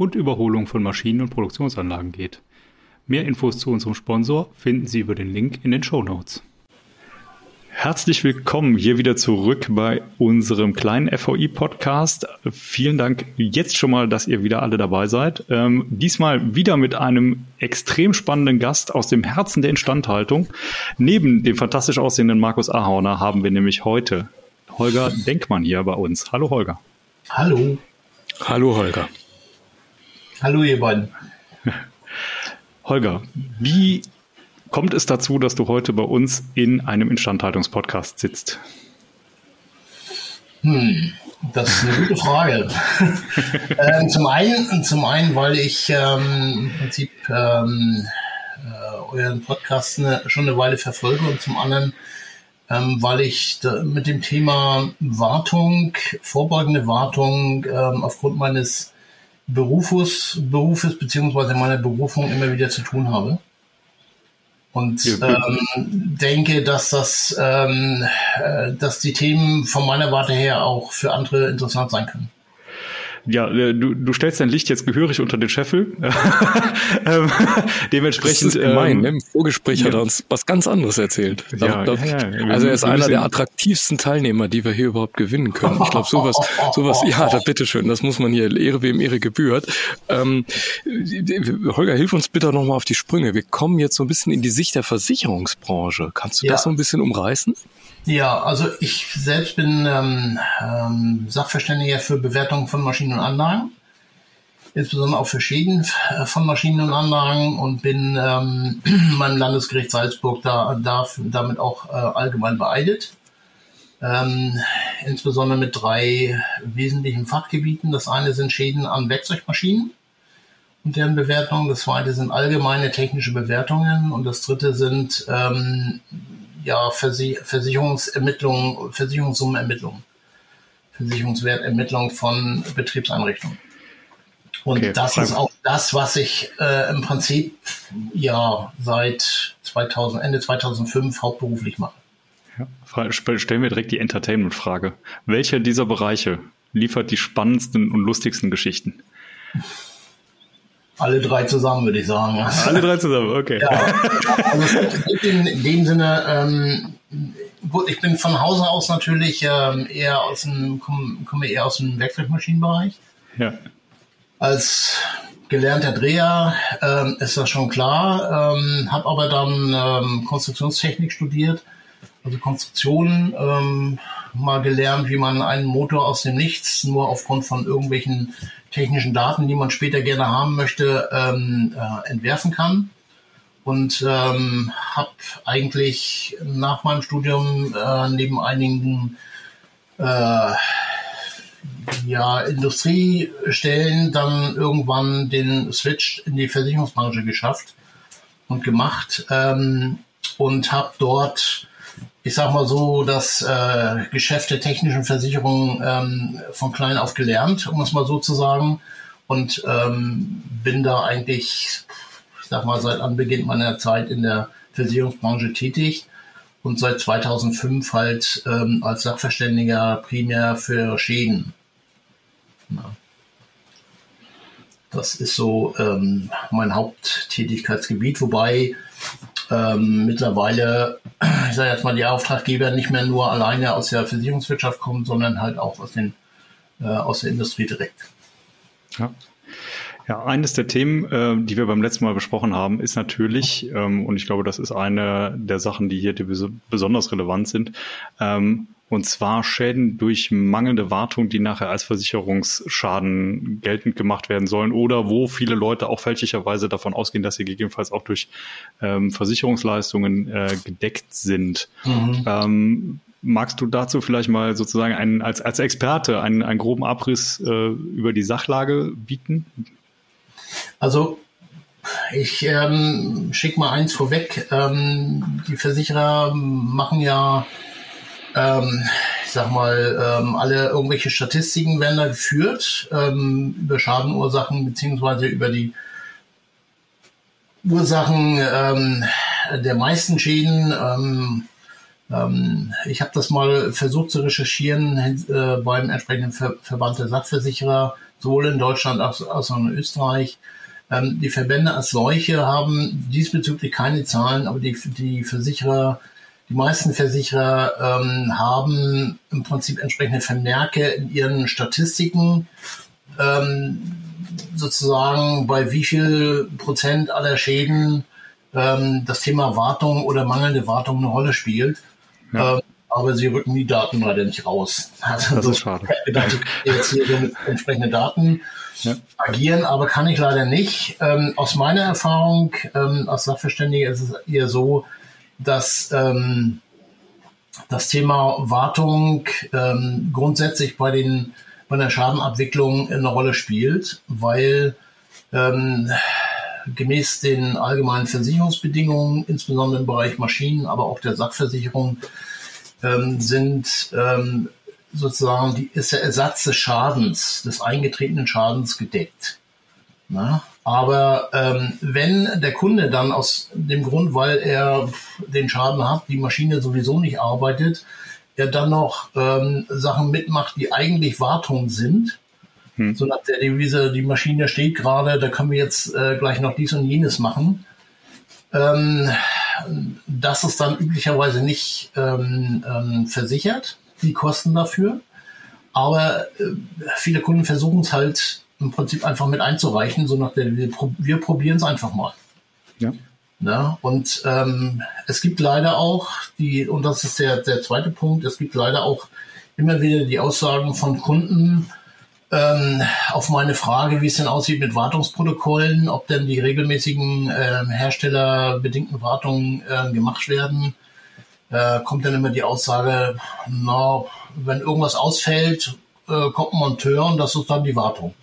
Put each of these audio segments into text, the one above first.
und Überholung von Maschinen und Produktionsanlagen geht. Mehr Infos zu unserem Sponsor finden Sie über den Link in den Show Notes. Herzlich willkommen hier wieder zurück bei unserem kleinen FVI-Podcast. Vielen Dank jetzt schon mal, dass ihr wieder alle dabei seid. Ähm, diesmal wieder mit einem extrem spannenden Gast aus dem Herzen der Instandhaltung. Neben dem fantastisch aussehenden Markus Ahauner haben wir nämlich heute Holger Denkmann hier bei uns. Hallo Holger. Hallo. Hallo Holger. Hallo ihr beiden. Holger, wie kommt es dazu, dass du heute bei uns in einem Instandhaltungspodcast sitzt? Hm, das ist eine gute Frage. ähm, zum, einen, zum einen, weil ich ähm, im Prinzip ähm, äh, euren Podcast eine, schon eine Weile verfolge und zum anderen, ähm, weil ich mit dem Thema Wartung, vorbeugende Wartung ähm, aufgrund meines Berufes, Berufes beziehungsweise meiner Berufung immer wieder zu tun habe. Und ähm, denke, dass das, ähm, äh, dass die Themen von meiner Warte her auch für andere interessant sein können ja, äh, du, du stellst dein Licht jetzt gehörig unter den Scheffel. ähm, dementsprechend. Das ist gemein, ähm, ne? Im Vorgespräch ja. hat er uns was ganz anderes erzählt. Ja, glaub, ja, ja. Also er ist einer der attraktivsten Teilnehmer, die wir hier überhaupt gewinnen können. Ich glaube, sowas, sowas, ja, da bitteschön, das muss man hier, Ehre wem Ehre gebührt. Ähm, Holger, hilf uns bitte nochmal auf die Sprünge. Wir kommen jetzt so ein bisschen in die Sicht der Versicherungsbranche. Kannst du das so ein bisschen umreißen? Ja, also ich selbst bin ähm, ähm, Sachverständiger für Bewertung von Maschinen und Anlagen, insbesondere auch für Schäden äh, von Maschinen und Anlagen und bin ähm, beim Landesgericht Salzburg da, darf, damit auch äh, allgemein beeidet. Ähm, insbesondere mit drei wesentlichen Fachgebieten. Das eine sind Schäden an Werkzeugmaschinen und deren Bewertung. Das zweite sind allgemeine technische Bewertungen und das dritte sind ähm, ja, Versicherungsermittlungen, Versicherungssummenermittlungen, Versicherungswertermittlung von Betriebseinrichtungen. Und okay, das ist auch das, was ich äh, im Prinzip ja seit 2000, Ende 2005 hauptberuflich mache. Ja, stellen wir direkt die Entertainment-Frage. Welcher dieser Bereiche liefert die spannendsten und lustigsten Geschichten? Alle drei zusammen, würde ich sagen. Alle drei zusammen, okay. Ja, also in, in dem Sinne, ähm, gut, ich bin von Hause aus natürlich ähm, eher aus dem, komme komm eher aus dem Werkzeugmaschinenbereich. Ja. Als gelernter Dreher ähm, ist das schon klar. Ähm, habe aber dann ähm, Konstruktionstechnik studiert, also Konstruktion, ähm, mal gelernt, wie man einen Motor aus dem Nichts nur aufgrund von irgendwelchen technischen Daten, die man später gerne haben möchte, ähm, äh, entwerfen kann. Und ähm, habe eigentlich nach meinem Studium äh, neben einigen äh, ja, Industriestellen dann irgendwann den Switch in die Versicherungsbranche geschafft und gemacht ähm, und habe dort ich sag mal so, das äh, Geschäft der technischen Versicherung ähm, von klein auf gelernt, um es mal so zu sagen. Und ähm, bin da eigentlich, ich sag mal, seit Anbeginn meiner Zeit in der Versicherungsbranche tätig und seit 2005 halt ähm, als Sachverständiger primär für Schäden. Ja. Das ist so ähm, mein Haupttätigkeitsgebiet, wobei ähm, mittlerweile, ich sage jetzt mal, die Auftraggeber nicht mehr nur alleine aus der Versicherungswirtschaft kommen, sondern halt auch aus, den, äh, aus der Industrie direkt. Ja. Ja, eines der Themen, äh, die wir beim letzten Mal besprochen haben, ist natürlich, ähm, und ich glaube, das ist eine der Sachen, die hier die besonders relevant sind, ähm, und zwar Schäden durch mangelnde Wartung, die nachher als Versicherungsschaden geltend gemacht werden sollen oder wo viele Leute auch fälschlicherweise davon ausgehen, dass sie gegebenenfalls auch durch ähm, Versicherungsleistungen äh, gedeckt sind. Mhm. Ähm, magst du dazu vielleicht mal sozusagen einen, als, als Experte einen, einen groben Abriss äh, über die Sachlage bieten? Also ich ähm, schicke mal eins vorweg. Ähm, die Versicherer machen ja, ähm, ich sag mal, ähm, alle irgendwelche Statistiken werden da geführt ähm, über Schadenursachen beziehungsweise über die Ursachen ähm, der meisten Schäden. Ähm, ähm, ich habe das mal versucht zu recherchieren äh, beim entsprechenden Ver Verband der Sachversicherer, sowohl in Deutschland als, auch in Österreich. Die Verbände als solche haben diesbezüglich keine Zahlen, aber die, die Versicherer, die meisten Versicherer ähm, haben im Prinzip entsprechende Vermerke in ihren Statistiken, ähm, sozusagen bei wie viel Prozent aller Schäden ähm, das Thema Wartung oder mangelnde Wartung eine Rolle spielt. Ja. Ähm, aber sie rücken die Daten leider nicht raus. Also das ist schade. Ich gedacht, ich jetzt hier mit entsprechenden Daten ja. agieren, aber kann ich leider nicht. Ähm, aus meiner Erfahrung ähm, als Sachverständiger ist es eher so, dass ähm, das Thema Wartung ähm, grundsätzlich bei den bei der Schadenabwicklung eine Rolle spielt, weil ähm, gemäß den allgemeinen Versicherungsbedingungen, insbesondere im Bereich Maschinen, aber auch der Sachversicherung, ähm, sind ähm, sozusagen die, ist der Ersatz des Schadens, des eingetretenen Schadens gedeckt. Na? Aber ähm, wenn der Kunde dann aus dem Grund, weil er den Schaden hat, die Maschine sowieso nicht arbeitet, er dann noch ähm, Sachen mitmacht, die eigentlich Wartung sind, hm. so nach der Devise, die Maschine steht gerade, da können wir jetzt äh, gleich noch dies und jenes machen. Ähm, das ist dann üblicherweise nicht ähm, ähm, versichert, die Kosten dafür. Aber äh, viele Kunden versuchen es halt im Prinzip einfach mit einzureichen, so nach der, wir, wir probieren es einfach mal. Ja. Ja, und ähm, es gibt leider auch die, und das ist der, der zweite Punkt, es gibt leider auch immer wieder die Aussagen von Kunden, ähm, auf meine Frage, wie es denn aussieht mit Wartungsprotokollen, ob denn die regelmäßigen äh, herstellerbedingten Wartungen äh, gemacht werden, äh, kommt dann immer die Aussage, na, wenn irgendwas ausfällt, äh, kommt ein Monteur und das ist dann die Wartung.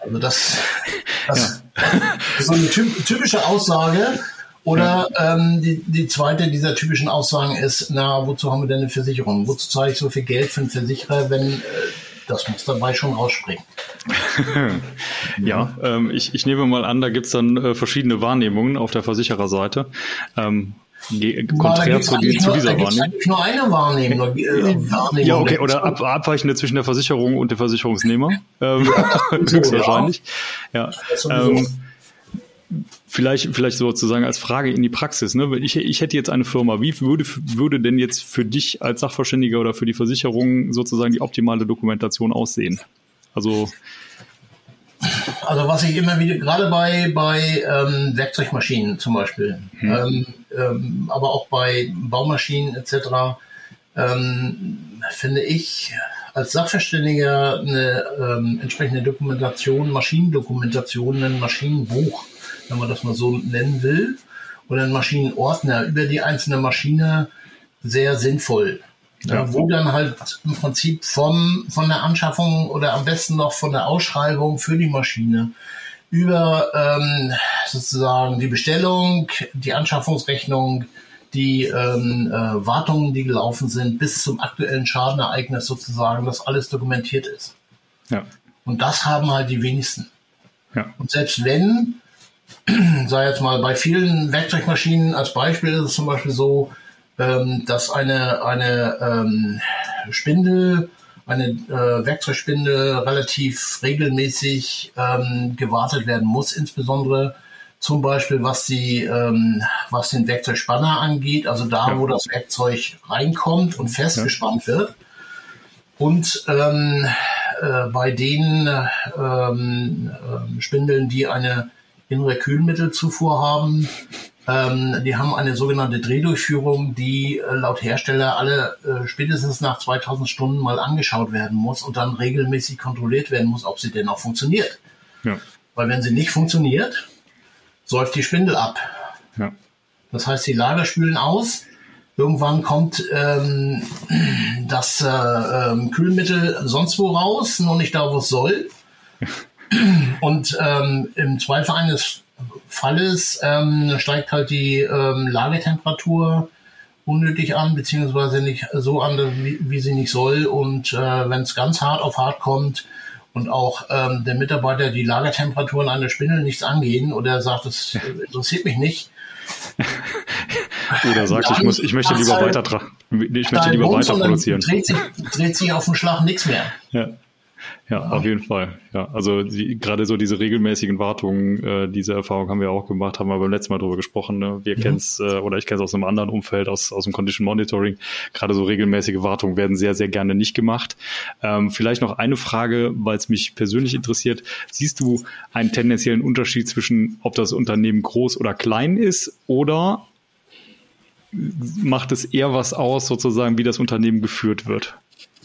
Also das, das ja. ist so eine typische Aussage. Oder ja. ähm, die, die zweite dieser typischen Aussagen ist, na, wozu haben wir denn eine Versicherung? Wozu zahle ich so viel Geld für einen Versicherer, wenn äh, das muss dabei schon rausspringen. ja, ähm, ich, ich nehme mal an, da gibt es dann äh, verschiedene Wahrnehmungen auf der Versichererseite. Ähm, konträr zu, die, zu dieser Wahrnehmung. nur eine Wahrnehmung. Äh, Wahrnehmung ja, okay, oder ab, abweichende zwischen der Versicherung und dem Versicherungsnehmer. Ähm, höchstwahrscheinlich. Ja. Ähm, vielleicht, vielleicht sozusagen als Frage in die Praxis. Ne? Ich, ich hätte jetzt eine Firma. Wie würde, würde denn jetzt für dich als Sachverständiger oder für die Versicherung sozusagen die optimale Dokumentation aussehen? Also also was ich immer wieder, gerade bei, bei ähm, Werkzeugmaschinen zum Beispiel, hm. ähm, ähm, aber auch bei Baumaschinen etc., ähm, finde ich als Sachverständiger eine ähm, entsprechende Dokumentation, Maschinendokumentation, ein Maschinenbuch wenn man das mal so nennen will, oder ein Maschinenordner über die einzelne Maschine sehr sinnvoll. Ja, wo dann halt im Prinzip vom, von der Anschaffung oder am besten noch von der Ausschreibung für die Maschine über ähm, sozusagen die Bestellung, die Anschaffungsrechnung, die ähm, äh, Wartungen, die gelaufen sind, bis zum aktuellen Schadenereignis sozusagen, dass alles dokumentiert ist. Ja. Und das haben halt die wenigsten. Ja. Und selbst wenn, sei jetzt mal bei vielen Werkzeugmaschinen als Beispiel ist es zum Beispiel so, ähm, dass eine, eine ähm, Spindel, eine äh, Werkzeugspindel relativ regelmäßig ähm, gewartet werden muss, insbesondere zum Beispiel was die, ähm, was den Werkzeugspanner angeht, also da, ja. wo das Werkzeug reinkommt und festgespannt ja. wird. Und ähm, äh, bei den ähm, äh, Spindeln, die eine innere Kühlmittelzufuhr haben. Ähm, die haben eine sogenannte Drehdurchführung, die äh, laut Hersteller alle äh, spätestens nach 2000 Stunden mal angeschaut werden muss und dann regelmäßig kontrolliert werden muss, ob sie denn auch funktioniert. Ja. Weil wenn sie nicht funktioniert, säuft die Spindel ab. Ja. Das heißt, die Lager spülen aus. Irgendwann kommt ähm, das äh, ähm, Kühlmittel sonst wo raus, nur nicht da, wo es soll. Und ähm, im Zweifel eines Falles ähm, steigt halt die ähm, Lagetemperatur unnötig an, beziehungsweise nicht so an, wie, wie sie nicht soll. Und äh, wenn es ganz hart auf hart kommt und auch ähm, der Mitarbeiter die Lagertemperaturen an der Spindel nichts angehen oder sagt, das interessiert mich nicht. oder sagt, ich muss, ich möchte lieber halt weiter, ich möchte lieber weiter produzieren. Dreht sich, dreht sich auf dem Schlag nichts mehr. Ja. Ja, auf jeden Fall. Ja, also die, gerade so diese regelmäßigen Wartungen, äh, diese Erfahrung haben wir auch gemacht, haben wir beim letzten Mal drüber gesprochen. Ne? Wir mhm. kennen es, äh, oder ich kenne es aus einem anderen Umfeld, aus, aus dem Condition Monitoring. Gerade so regelmäßige Wartungen werden sehr, sehr gerne nicht gemacht. Ähm, vielleicht noch eine Frage, weil es mich persönlich interessiert. Siehst du einen tendenziellen Unterschied zwischen, ob das Unternehmen groß oder klein ist oder macht es eher was aus, sozusagen, wie das Unternehmen geführt wird?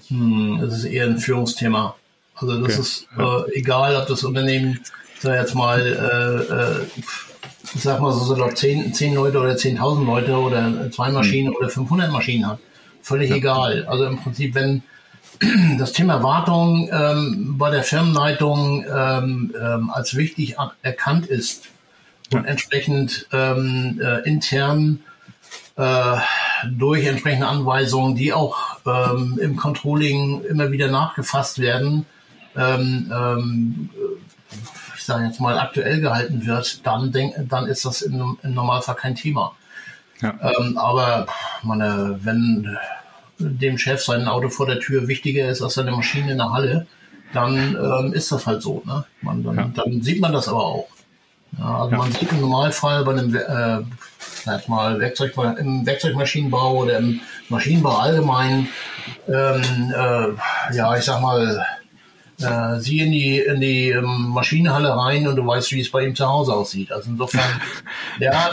Hm, das ist eher ein Führungsthema. Also das okay. ist äh, egal, ob das Unternehmen, sag jetzt mal, äh, äh, ich sag mal so, so 10, 10 Leute oder 10.000 Leute oder zwei Maschinen mhm. oder 500 Maschinen hat. Völlig ja. egal. Also im Prinzip, wenn das Thema Wartung ähm, bei der Firmenleitung ähm, ähm, als wichtig erkannt ist und ja. entsprechend ähm, äh, intern äh, durch entsprechende Anweisungen, die auch ähm, im Controlling immer wieder nachgefasst werden, ähm, ähm, ich sage jetzt mal, aktuell gehalten wird, dann, denk, dann ist das im, im Normalfall kein Thema. Ja. Ähm, aber meine, wenn dem Chef sein Auto vor der Tür wichtiger ist als seine Maschine in der Halle, dann ähm, ist das halt so. Ne? Man, dann, ja. dann sieht man das aber auch. Ja, also man sieht im Normalfall bei einem äh, sag mal, Werkzeug, im Werkzeugmaschinenbau oder im Maschinenbau allgemein, ähm, äh, ja, ich sag mal, äh, sieh in die, in die ähm, Maschinenhalle rein und du weißt, wie es bei ihm zu Hause aussieht. Also insofern, ja,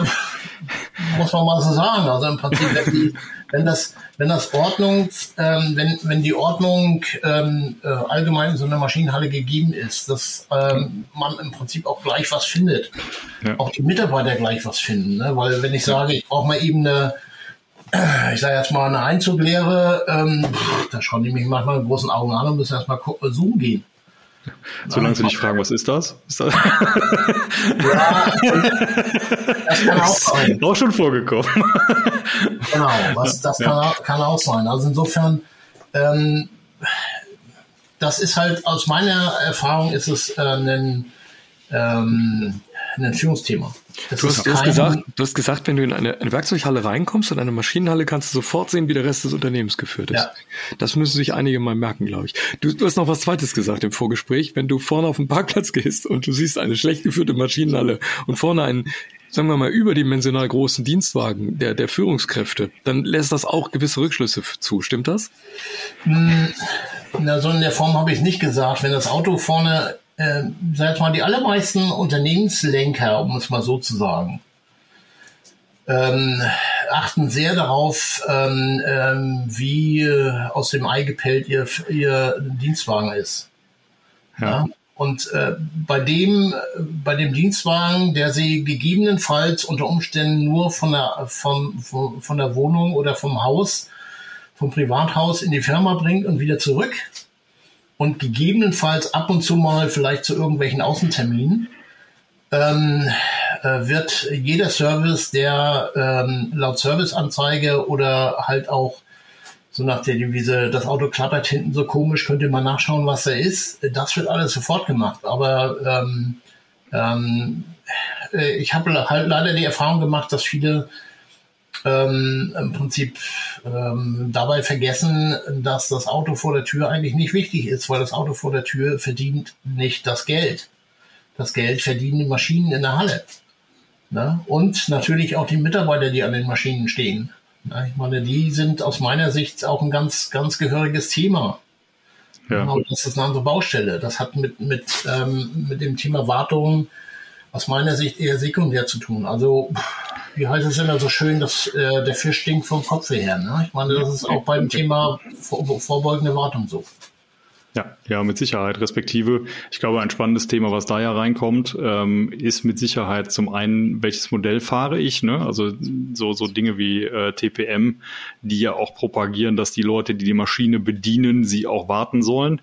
muss man mal so sagen. Also im Prinzip, wenn, die, wenn das, wenn das Ordnung, ähm, wenn, wenn die Ordnung ähm, äh, allgemein in so einer Maschinenhalle gegeben ist, dass ähm, man im Prinzip auch gleich was findet. Ja. Auch die Mitarbeiter gleich was finden. Ne? Weil wenn ich sage, ich brauche mal eben eine ich sage jetzt mal eine Einzuglehre, ähm, da schauen die mich manchmal mit großen Augen an und müssen erstmal zoomen gehen. Solange sie nicht fragen, was ist das? Ist das? ja, das kann auch sein. Auch schon vorgekommen. genau, was, das ja. kann, kann, auch sein. Also insofern, ähm, das ist halt aus meiner Erfahrung ist es äh, ein, ähm, ein Führungsthema. Du hast, hast gesagt, du hast gesagt, wenn du in eine, eine, Werkzeughalle reinkommst, in eine Maschinenhalle, kannst du sofort sehen, wie der Rest des Unternehmens geführt ist. Ja. Das müssen sich einige mal merken, glaube ich. Du, du hast noch was Zweites gesagt im Vorgespräch. Wenn du vorne auf den Parkplatz gehst und du siehst eine schlecht geführte Maschinenhalle und vorne einen, sagen wir mal, überdimensional großen Dienstwagen der, der Führungskräfte, dann lässt das auch gewisse Rückschlüsse zu. Stimmt das? Hm, na, so in der Form habe ich nicht gesagt. Wenn das Auto vorne äh, sag mal, die allermeisten Unternehmenslenker, um es mal so zu sagen, ähm, achten sehr darauf, ähm, ähm, wie äh, aus dem Ei gepellt ihr, ihr Dienstwagen ist. Ja. ja? Und äh, bei dem, bei dem Dienstwagen, der sie gegebenenfalls unter Umständen nur von der, vom, von, von der Wohnung oder vom Haus, vom Privathaus in die Firma bringt und wieder zurück, und gegebenenfalls ab und zu mal vielleicht zu irgendwelchen Außenterminen ähm, äh, wird jeder Service, der ähm, laut Serviceanzeige oder halt auch so nach der Devise, das Auto klappert hinten so komisch, könnt ihr mal nachschauen, was da ist. Das wird alles sofort gemacht. Aber ähm, ähm, äh, ich habe halt leider die Erfahrung gemacht, dass viele ähm, im Prinzip ähm, dabei vergessen, dass das Auto vor der Tür eigentlich nicht wichtig ist, weil das Auto vor der Tür verdient nicht das Geld. Das Geld verdienen die Maschinen in der Halle. Ne? Und natürlich auch die Mitarbeiter, die an den Maschinen stehen. Ne? Ich meine, die sind aus meiner Sicht auch ein ganz, ganz gehöriges Thema. Ja. Das ist eine andere Baustelle. Das hat mit, mit, ähm, mit dem Thema Wartung aus meiner Sicht eher sekundär zu tun. Also wie heißt es immer so schön, dass äh, der Fisch stinkt vom Kopf her. Ne? Ich meine, das ist auch beim Thema vor, vorbeugende Wartung so. Ja, ja, mit Sicherheit. Respektive, ich glaube, ein spannendes Thema, was da ja reinkommt, ähm, ist mit Sicherheit zum einen, welches Modell fahre ich, ne? Also so, so Dinge wie äh, TPM, die ja auch propagieren, dass die Leute, die die Maschine bedienen, sie auch warten sollen.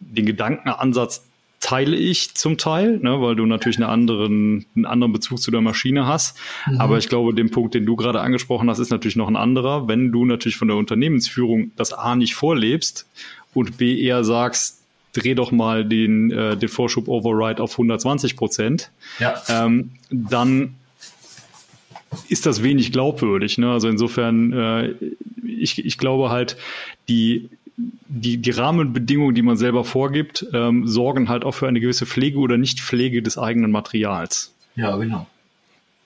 Den Gedankenansatz teile ich zum Teil, ne, weil du natürlich einen anderen, einen anderen Bezug zu der Maschine hast. Mhm. Aber ich glaube, den Punkt, den du gerade angesprochen hast, ist natürlich noch ein anderer. Wenn du natürlich von der Unternehmensführung das A nicht vorlebst und B eher sagst, dreh doch mal den, äh, den Vorschub Override auf 120 Prozent, ja. ähm, dann ist das wenig glaubwürdig. Ne? Also insofern, äh, ich, ich glaube halt, die, die, die Rahmenbedingungen, die man selber vorgibt, ähm, sorgen halt auch für eine gewisse Pflege oder Nichtpflege des eigenen Materials. Ja, genau.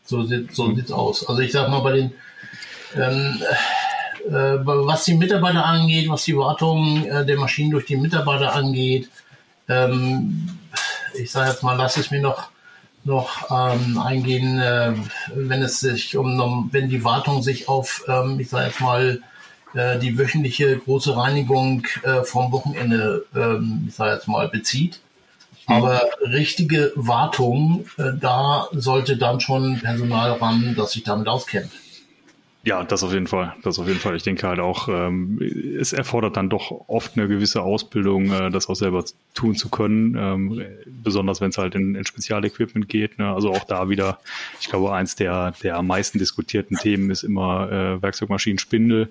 So sieht so mhm. sieht's aus. Also ich sag mal bei den ähm, äh, was die Mitarbeiter angeht, was die Wartung äh, der Maschinen durch die Mitarbeiter angeht, ähm, ich sage jetzt mal, lass es mir noch noch ähm, eingehen, äh, wenn es sich um, wenn die Wartung sich auf, ähm, ich sage jetzt mal, äh, die wöchentliche große Reinigung äh, vom Wochenende, ähm, ich sage jetzt mal, bezieht. Aber richtige Wartung, äh, da sollte dann schon Personal ran, das sich damit auskennt. Ja, das auf jeden Fall. Das auf jeden Fall. Ich denke halt auch, ähm, es erfordert dann doch oft eine gewisse Ausbildung, äh, das auch selber tun zu können. Ähm, besonders wenn es halt in, in Spezialequipment geht. Ne? Also auch da wieder, ich glaube, eins der, der am meisten diskutierten Themen ist immer äh, Werkzeugmaschinen-Spindel,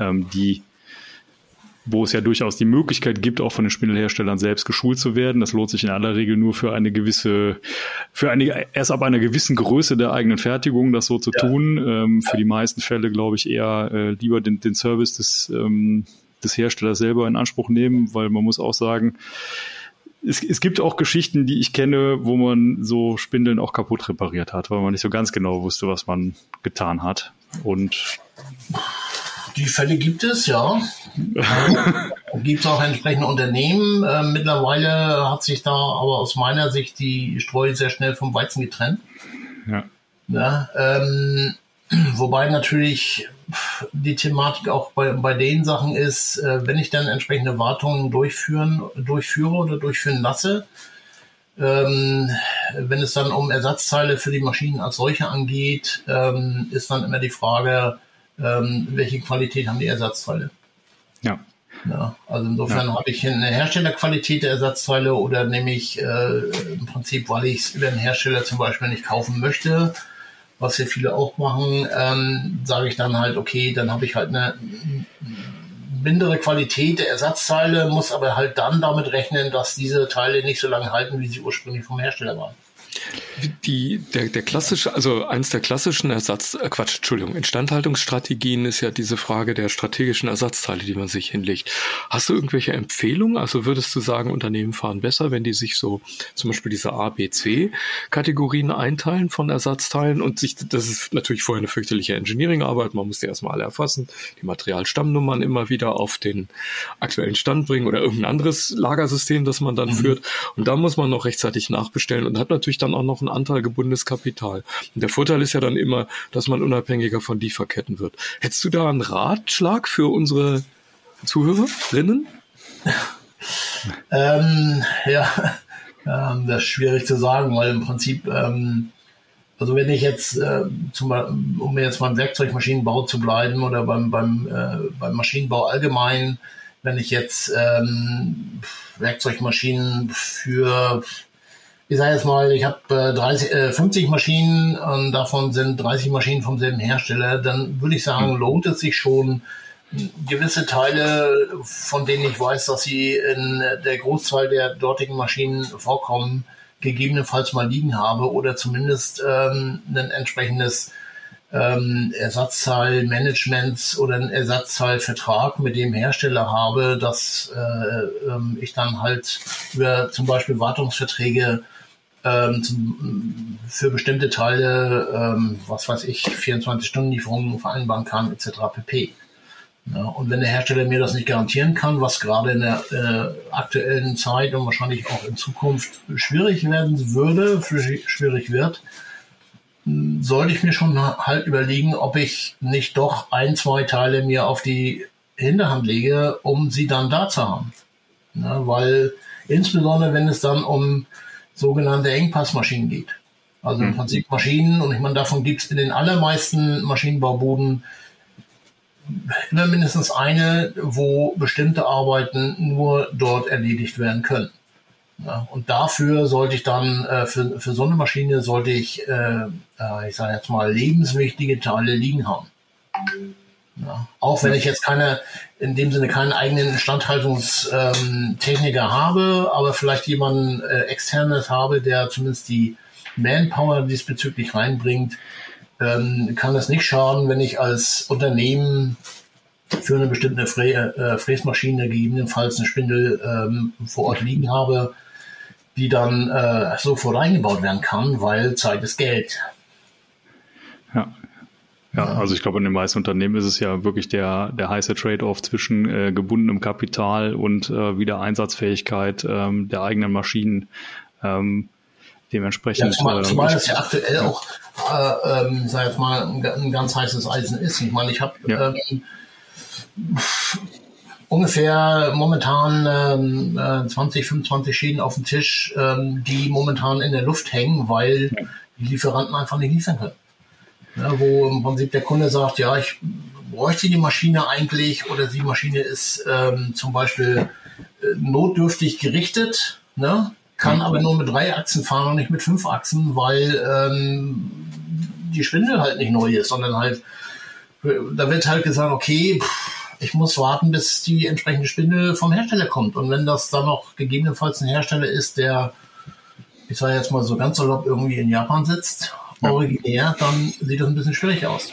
ähm, die wo es ja durchaus die Möglichkeit gibt, auch von den Spindelherstellern selbst geschult zu werden. Das lohnt sich in aller Regel nur für eine gewisse, für eine, erst ab einer gewissen Größe der eigenen Fertigung, das so zu ja. tun. Ähm, für die meisten Fälle glaube ich eher äh, lieber den, den Service des, ähm, des Herstellers selber in Anspruch nehmen, weil man muss auch sagen, es, es gibt auch Geschichten, die ich kenne, wo man so Spindeln auch kaputt repariert hat, weil man nicht so ganz genau wusste, was man getan hat. Und die Fälle gibt es, ja. gibt es auch entsprechende Unternehmen. Äh, mittlerweile hat sich da aber aus meiner Sicht die Streu sehr schnell vom Weizen getrennt. Ja. ja ähm, wobei natürlich die Thematik auch bei, bei den Sachen ist, äh, wenn ich dann entsprechende Wartungen durchführen, durchführe oder durchführen lasse, ähm, wenn es dann um Ersatzteile für die Maschinen als solche angeht, ähm, ist dann immer die Frage, ähm, welche Qualität haben die Ersatzteile. Ja. ja also insofern ja. habe ich eine Herstellerqualität der Ersatzteile oder nehme ich äh, im Prinzip, weil ich es über den Hersteller zum Beispiel nicht kaufen möchte, was ja viele auch machen, ähm, sage ich dann halt, okay, dann habe ich halt eine mindere Qualität der Ersatzteile, muss aber halt dann damit rechnen, dass diese Teile nicht so lange halten, wie sie ursprünglich vom Hersteller waren. Die, der, der klassische, also eins der klassischen Ersatz, äh Quatsch, Entschuldigung, Instandhaltungsstrategien ist ja diese Frage der strategischen Ersatzteile, die man sich hinlegt. Hast du irgendwelche Empfehlungen? Also würdest du sagen, Unternehmen fahren besser, wenn die sich so zum Beispiel diese A, B, C Kategorien einteilen von Ersatzteilen und sich, das ist natürlich vorher eine fürchterliche Engineering-Arbeit, man muss die erstmal alle erfassen, die Materialstammnummern immer wieder auf den aktuellen Stand bringen oder irgendein anderes Lagersystem, das man dann mhm. führt. Und da muss man noch rechtzeitig nachbestellen und hat natürlich dann auch noch ein Anteil gebundenes Kapital. Und der Vorteil ist ja dann immer, dass man unabhängiger von Lieferketten wird. Hättest du da einen Ratschlag für unsere Zuhörerinnen? ähm, ja, ähm, das ist schwierig zu sagen, weil im Prinzip, ähm, also wenn ich jetzt, äh, zum, um jetzt beim Werkzeugmaschinenbau zu bleiben oder beim, beim, äh, beim Maschinenbau allgemein, wenn ich jetzt ähm, Werkzeugmaschinen für ich sage jetzt mal, ich habe äh, 30, äh, 50 Maschinen und davon sind 30 Maschinen vom selben Hersteller, dann würde ich sagen, hm. lohnt es sich schon, gewisse Teile, von denen ich weiß, dass sie in der Großzahl der dortigen Maschinen vorkommen, gegebenenfalls mal liegen habe oder zumindest ähm, ein entsprechendes ähm, Ersatzteilmanagements oder einen Ersatzteilvertrag mit dem Hersteller habe, dass äh, ähm, ich dann halt über zum Beispiel Wartungsverträge ähm, für bestimmte Teile, ähm, was weiß ich, 24-Stunden-Lieferungen vereinbaren kann, etc. pp. Ja, und wenn der Hersteller mir das nicht garantieren kann, was gerade in der äh, aktuellen Zeit und wahrscheinlich auch in Zukunft schwierig werden würde, schwierig wird, sollte ich mir schon halt überlegen, ob ich nicht doch ein, zwei Teile mir auf die Hinterhand lege, um sie dann da zu haben. Ja, weil insbesondere wenn es dann um sogenannte Engpassmaschinen geht. Also im mhm. Prinzip Maschinen, und ich meine, davon gibt es in den allermeisten Maschinenbaubuden immer mindestens eine, wo bestimmte Arbeiten nur dort erledigt werden können. Ja, und dafür sollte ich dann, äh, für, für so eine Maschine sollte ich, äh, äh, ich sage jetzt mal, lebenswichtige Teile liegen haben. Ja, auch wenn ich jetzt keine, in dem Sinne keinen eigenen Instandhaltungstechniker habe, aber vielleicht jemanden äh, externes habe, der zumindest die Manpower diesbezüglich reinbringt, ähm, kann es nicht schaden, wenn ich als Unternehmen für eine bestimmte Frä äh, Fräsmaschine gegebenenfalls eine Spindel ähm, vor Ort liegen habe, die dann äh, sofort eingebaut werden kann, weil Zeit ist Geld. Ja. Ja, also ich glaube, in den meisten Unternehmen ist es ja wirklich der, der heiße Trade-off zwischen äh, gebundenem Kapital und äh, wieder Einsatzfähigkeit ähm, der eigenen Maschinen. Ähm, dementsprechend. Ja, zumal, äh, zumal das ja aktuell auch, äh, ähm, sag jetzt mal, ein, ein, ganz heißes Eisen ist. Ich meine, ich habe ja. ähm, ungefähr momentan ähm, 20, äh, 25 Schienen auf dem Tisch, ähm, die momentan in der Luft hängen, weil die Lieferanten einfach nicht liefern können. Ja, wo im Prinzip der Kunde sagt, ja, ich bräuchte die Maschine eigentlich oder die Maschine ist ähm, zum Beispiel äh, notdürftig gerichtet, ne? kann aber nur mit drei Achsen fahren und nicht mit fünf Achsen, weil ähm, die Spindel halt nicht neu ist, sondern halt, da wird halt gesagt, okay, ich muss warten, bis die entsprechende Spindel vom Hersteller kommt. Und wenn das dann noch gegebenenfalls ein Hersteller ist, der, ich sage jetzt mal so ganz salopp, irgendwie in Japan sitzt. Originär, dann sieht das ein bisschen schwierig aus.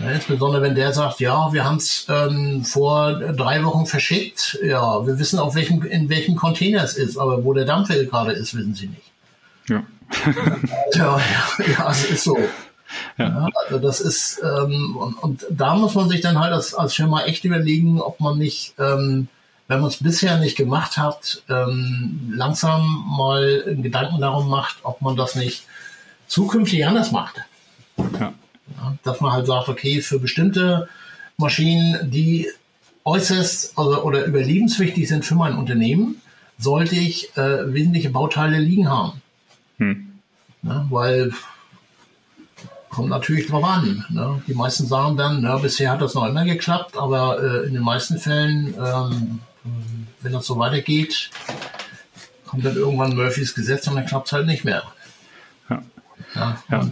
Ja, insbesondere wenn der sagt, ja, wir haben es ähm, vor drei Wochen verschickt. Ja, wir wissen auf welchem, in welchem Container es ist, aber wo der Dampfer gerade ist, wissen sie nicht. Ja. ja, ja, ja, es ist so. Ja. also das ist, ähm, und, und, da muss man sich dann halt als, als Firma echt überlegen, ob man nicht, ähm, wenn man es bisher nicht gemacht hat, ähm, langsam mal einen Gedanken darum macht, ob man das nicht zukünftig anders macht. Ja. dass man halt sagt, okay, für bestimmte Maschinen, die äußerst also, oder überlebenswichtig sind für mein Unternehmen, sollte ich äh, wesentliche Bauteile liegen haben. Hm. Ja, weil Kommt natürlich drauf an. Ne? Die meisten sagen dann, na, bisher hat das noch immer geklappt, aber äh, in den meisten Fällen, ähm, wenn das so weitergeht, kommt dann irgendwann Murphys Gesetz und dann klappt es halt nicht mehr. Ja. ja,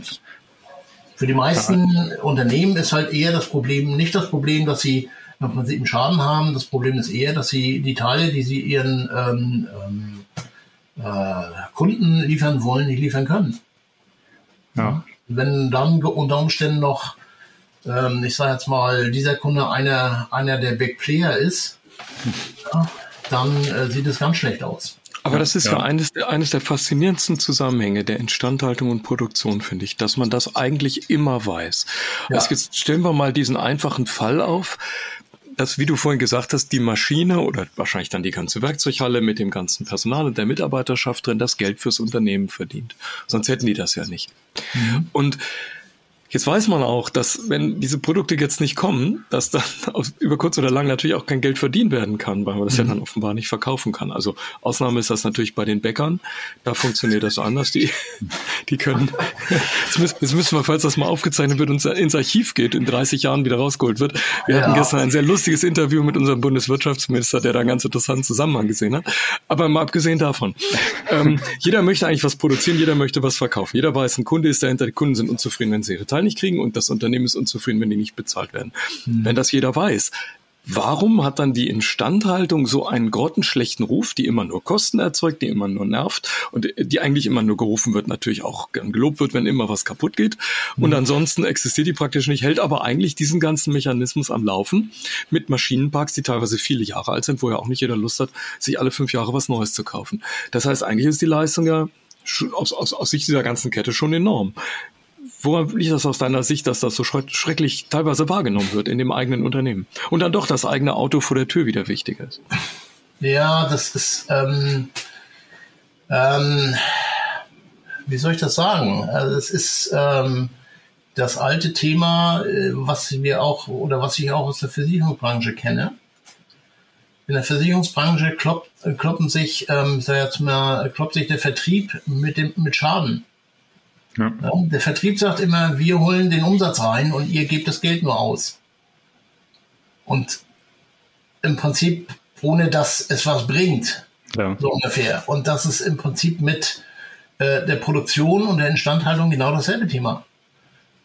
für die meisten ja. Unternehmen ist halt eher das Problem, nicht das Problem, dass sie im Prinzip einen Schaden haben. Das Problem ist eher, dass sie die Teile, die sie ihren ähm, ähm, äh, Kunden liefern wollen, nicht liefern können. Ja. Wenn dann unter Umständen noch, ähm, ich sage jetzt mal, dieser Kunde einer, einer der Big Player ist, ja, dann äh, sieht es ganz schlecht aus. Aber das ist ja, ja eines, eines der faszinierendsten Zusammenhänge der Instandhaltung und Produktion, finde ich, dass man das eigentlich immer weiß. Ja. Also jetzt stellen wir mal diesen einfachen Fall auf dass, wie du vorhin gesagt hast, die Maschine oder wahrscheinlich dann die ganze Werkzeughalle mit dem ganzen Personal und der Mitarbeiterschaft drin das Geld fürs Unternehmen verdient. Sonst hätten die das ja nicht. Mhm. Und Jetzt weiß man auch, dass wenn diese Produkte jetzt nicht kommen, dass dann über kurz oder lang natürlich auch kein Geld verdient werden kann, weil man das mhm. ja dann offenbar nicht verkaufen kann. Also Ausnahme ist das natürlich bei den Bäckern. Da funktioniert das anders. Die, die können, jetzt müssen, jetzt müssen wir, falls das mal aufgezeichnet wird und ins Archiv geht, in 30 Jahren wieder rausgeholt wird. Wir ja. hatten gestern ein sehr lustiges Interview mit unserem Bundeswirtschaftsminister, der da einen ganz interessanten Zusammenhang gesehen hat. Aber mal abgesehen davon, ähm, jeder möchte eigentlich was produzieren, jeder möchte was verkaufen. Jeder weiß, ein Kunde ist dahinter, die Kunden sind unzufrieden, wenn sie ihre Teile Zahl nicht kriegen und das Unternehmen ist unzufrieden, wenn die nicht bezahlt werden. Mhm. Wenn das jeder weiß, Warum hat dann die Instandhaltung so einen grottenschlechten Ruf, die immer nur Kosten erzeugt, die immer nur nervt und die eigentlich immer nur gerufen wird, natürlich auch gern gelobt wird, wenn immer was kaputt geht. Und mhm. ansonsten existiert die praktisch nicht, hält aber eigentlich diesen ganzen Mechanismus am Laufen mit Maschinenparks, die teilweise viele Jahre alt sind, wo ja auch nicht jeder Lust hat, sich alle fünf Jahre was Neues zu kaufen. Das heißt, eigentlich ist die Leistung ja aus, aus, aus Sicht dieser ganzen Kette schon enorm. Woran liegt das aus deiner Sicht, dass das so schrecklich teilweise wahrgenommen wird in dem eigenen Unternehmen? Und dann doch das eigene Auto vor der Tür wieder wichtig ist? Ja, das ist, ähm, ähm, wie soll ich das sagen? Also es ist ähm, das alte Thema, äh, was wir auch oder was ich auch aus der Versicherungsbranche kenne. In der Versicherungsbranche kloppt, kloppen sich, ähm, sag jetzt mal, kloppt sich der Vertrieb mit dem mit Schaden. Ja. Ja, der Vertrieb sagt immer, wir holen den Umsatz rein und ihr gebt das Geld nur aus. Und im Prinzip, ohne dass es was bringt. Ja. So ungefähr. Und das ist im Prinzip mit äh, der Produktion und der Instandhaltung genau dasselbe Thema.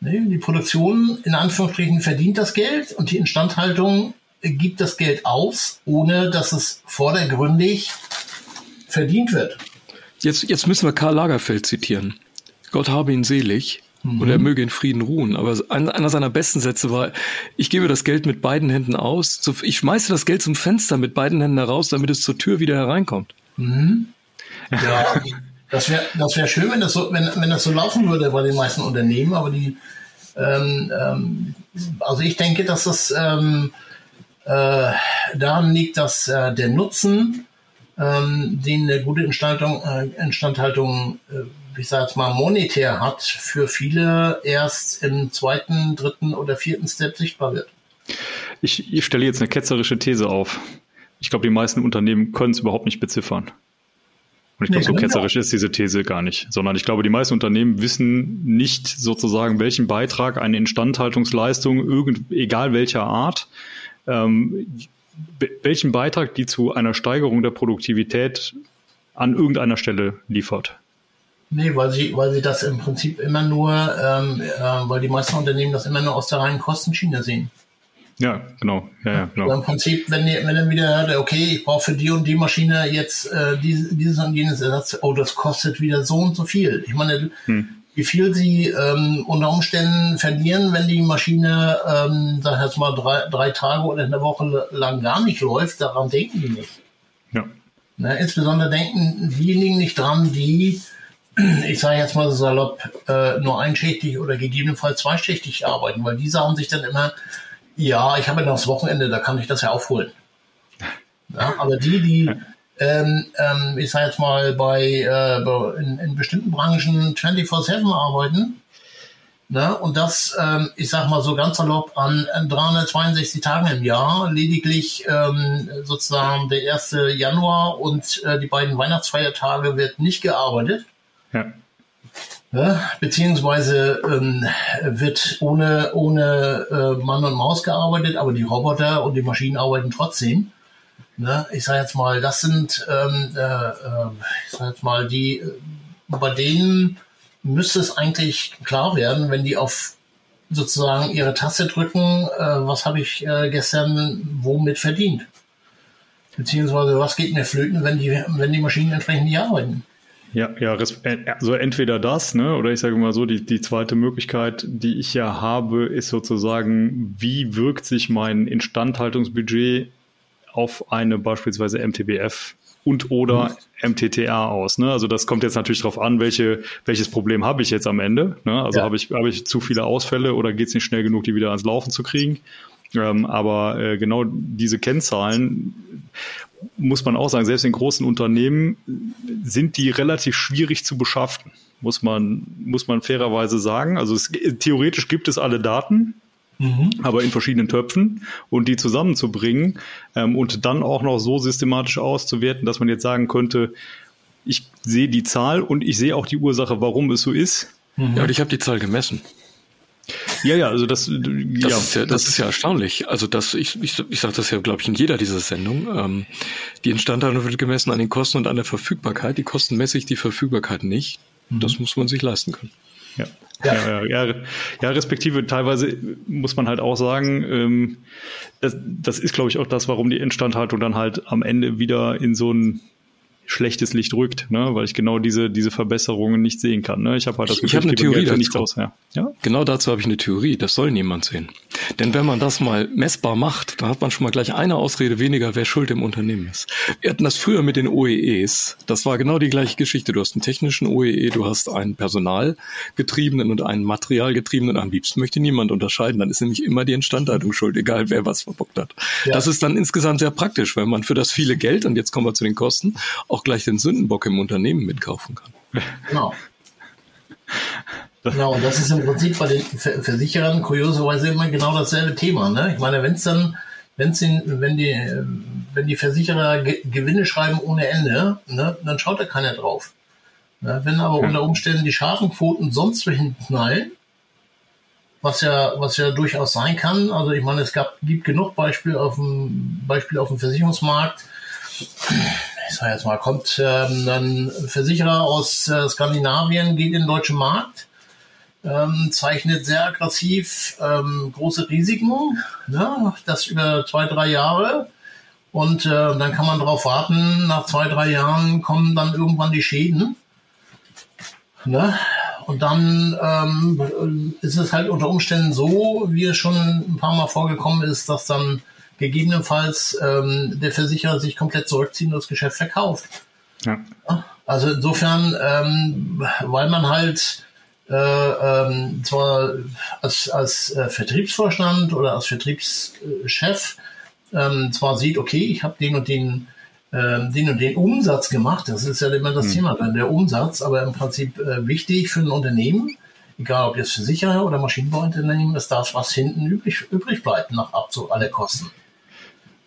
Ne? Die Produktion in Anführungsstrichen verdient das Geld und die Instandhaltung gibt das Geld aus, ohne dass es vordergründig verdient wird. Jetzt, jetzt müssen wir Karl Lagerfeld zitieren. Gott habe ihn selig mhm. und er möge in Frieden ruhen. Aber einer seiner besten Sätze war, ich gebe das Geld mit beiden Händen aus, ich schmeiße das Geld zum Fenster mit beiden Händen heraus, damit es zur Tür wieder hereinkommt. Mhm. Ja, das wäre das wär schön, wenn das, so, wenn, wenn das so laufen würde bei den meisten Unternehmen, aber die, ähm, ähm, also ich denke, dass das ähm, äh, daran liegt, dass äh, der Nutzen, ähm, den eine gute Instandhaltung, äh, Instandhaltung äh, ich sage jetzt mal, monetär hat, für viele erst im zweiten, dritten oder vierten Step sichtbar wird. Ich, ich stelle jetzt eine ketzerische These auf. Ich glaube, die meisten Unternehmen können es überhaupt nicht beziffern. Und ich glaube, nee, so genau. ketzerisch ist diese These gar nicht, sondern ich glaube, die meisten Unternehmen wissen nicht sozusagen, welchen Beitrag eine Instandhaltungsleistung, irgend, egal welcher Art, ähm, welchen Beitrag die zu einer Steigerung der Produktivität an irgendeiner Stelle liefert. Nee, weil sie, weil sie das im Prinzip immer nur, ähm, äh, weil die meisten Unternehmen das immer nur aus der reinen Kostenschiene sehen. Ja, genau. Ja, ja, genau. Also Im Prinzip, wenn, ihr, wenn dann wieder hört, okay, ich brauche für die und die Maschine jetzt äh, dieses, dieses und jenes Ersatz, oh, das kostet wieder so und so viel. Ich meine, hm. wie viel sie ähm, unter Umständen verlieren, wenn die Maschine, ähm, sag ich jetzt mal, drei, drei Tage oder eine Woche lang gar nicht läuft, daran denken die nicht. Ja. Na, insbesondere denken diejenigen nicht dran, die ich sage jetzt mal so salopp, äh, nur einschichtig oder gegebenenfalls zweischichtig arbeiten, weil die sagen sich dann immer, ja, ich habe ja noch das Wochenende, da kann ich das ja aufholen. Ja, aber die, die, ähm, ähm, ich sage jetzt mal, bei, äh, in, in bestimmten Branchen 24-7 arbeiten, ne, und das, ähm, ich sag mal so ganz salopp, an, an 362 Tagen im Jahr, lediglich ähm, sozusagen der 1. Januar und äh, die beiden Weihnachtsfeiertage wird nicht gearbeitet. Ja. Ja, beziehungsweise ähm, wird ohne, ohne äh, Mann und Maus gearbeitet, aber die Roboter und die Maschinen arbeiten trotzdem. Ne? Ich sage jetzt mal, das sind, ähm, äh, äh, ich sage jetzt mal, die, äh, bei denen müsste es eigentlich klar werden, wenn die auf sozusagen ihre Tasse drücken, äh, was habe ich äh, gestern womit verdient? Beziehungsweise was geht mir flöten, wenn die, wenn die Maschinen entsprechend nicht arbeiten? Ja, ja, also entweder das, ne, oder ich sage mal so, die, die zweite Möglichkeit, die ich ja habe, ist sozusagen, wie wirkt sich mein Instandhaltungsbudget auf eine beispielsweise MTBF und oder mhm. MTTR aus. Ne? Also das kommt jetzt natürlich darauf an, welche, welches Problem habe ich jetzt am Ende. Ne? Also ja. habe ich, habe ich zu viele Ausfälle oder geht es nicht schnell genug, die wieder ans Laufen zu kriegen? Ähm, aber äh, genau diese Kennzahlen muss man auch sagen, selbst in großen Unternehmen sind die relativ schwierig zu beschaffen, muss man, muss man fairerweise sagen. Also es, theoretisch gibt es alle Daten, mhm. aber in verschiedenen Töpfen und die zusammenzubringen ähm, und dann auch noch so systematisch auszuwerten, dass man jetzt sagen könnte, ich sehe die Zahl und ich sehe auch die Ursache, warum es so ist. Mhm. Ja, und ich habe die Zahl gemessen. Ja, ja, also das, das, ja, ist, ja, das, das ist ja erstaunlich. Also das, ich, ich, ich sage das ja, glaube ich, in jeder dieser Sendung. Ähm, die Instandhaltung wird gemessen an den Kosten und an der Verfügbarkeit. Die Kosten messe ich, die Verfügbarkeit nicht. Mhm. Das muss man sich leisten können. Ja. Ja. Ja, ja, ja, respektive teilweise muss man halt auch sagen, ähm, das, das ist, glaube ich, auch das, warum die Instandhaltung dann halt am Ende wieder in so ein schlechtes Licht rückt, ne? weil ich genau diese, diese Verbesserungen nicht sehen kann. Ne? Ich habe halt das Gefühl, ich, ich eine Theorie dazu. nichts aus. Ja. ja? Genau dazu habe ich eine Theorie. Das soll niemand sehen. Denn wenn man das mal messbar macht, dann hat man schon mal gleich eine Ausrede weniger, wer schuld im Unternehmen ist. Wir hatten das früher mit den OEEs. Das war genau die gleiche Geschichte. Du hast einen technischen OEE, du hast einen personalgetriebenen und einen materialgetriebenen. Am liebsten möchte niemand unterscheiden. Dann ist nämlich immer die Instandhaltung schuld, egal wer was verbockt hat. Ja. Das ist dann insgesamt sehr praktisch, weil man für das viele Geld, und jetzt kommen wir zu den Kosten, auch gleich den Sündenbock im Unternehmen mitkaufen kann. Genau. Genau, und das ist im Prinzip bei den Versicherern kurioserweise immer genau dasselbe Thema. Ne? Ich meine, wenn es dann, wenn's in, wenn die, wenn die Versicherer Gewinne schreiben ohne Ende, ne, dann schaut da keiner drauf. Ne? Wenn aber unter Umständen die Schadenquoten sonst wohin knallen, was ja, was ja durchaus sein kann. Also ich meine, es gab, gibt genug Beispiele auf dem, Beispiele auf dem Versicherungsmarkt, ich sage jetzt mal, kommt ähm, ein Versicherer aus äh, Skandinavien, geht in den deutschen Markt, ähm, zeichnet sehr aggressiv ähm, große Risiken, ne, das über zwei, drei Jahre. Und äh, dann kann man darauf warten, nach zwei, drei Jahren kommen dann irgendwann die Schäden. Ne? Und dann ähm, ist es halt unter Umständen so, wie es schon ein paar Mal vorgekommen ist, dass dann gegebenenfalls ähm, der Versicherer sich komplett zurückzieht und das Geschäft verkauft. Ja. Also insofern, ähm, weil man halt ähm, zwar als, als äh, Vertriebsvorstand oder als Vertriebschef ähm, zwar sieht, okay, ich habe den und den äh, den und den Umsatz gemacht, das ist ja immer das mhm. Thema dann, der Umsatz, aber im Prinzip äh, wichtig für ein Unternehmen, egal ob jetzt Versicherer oder Maschinenbauunternehmen, ist das, was hinten übrig, übrig bleibt nach Abzug aller Kosten.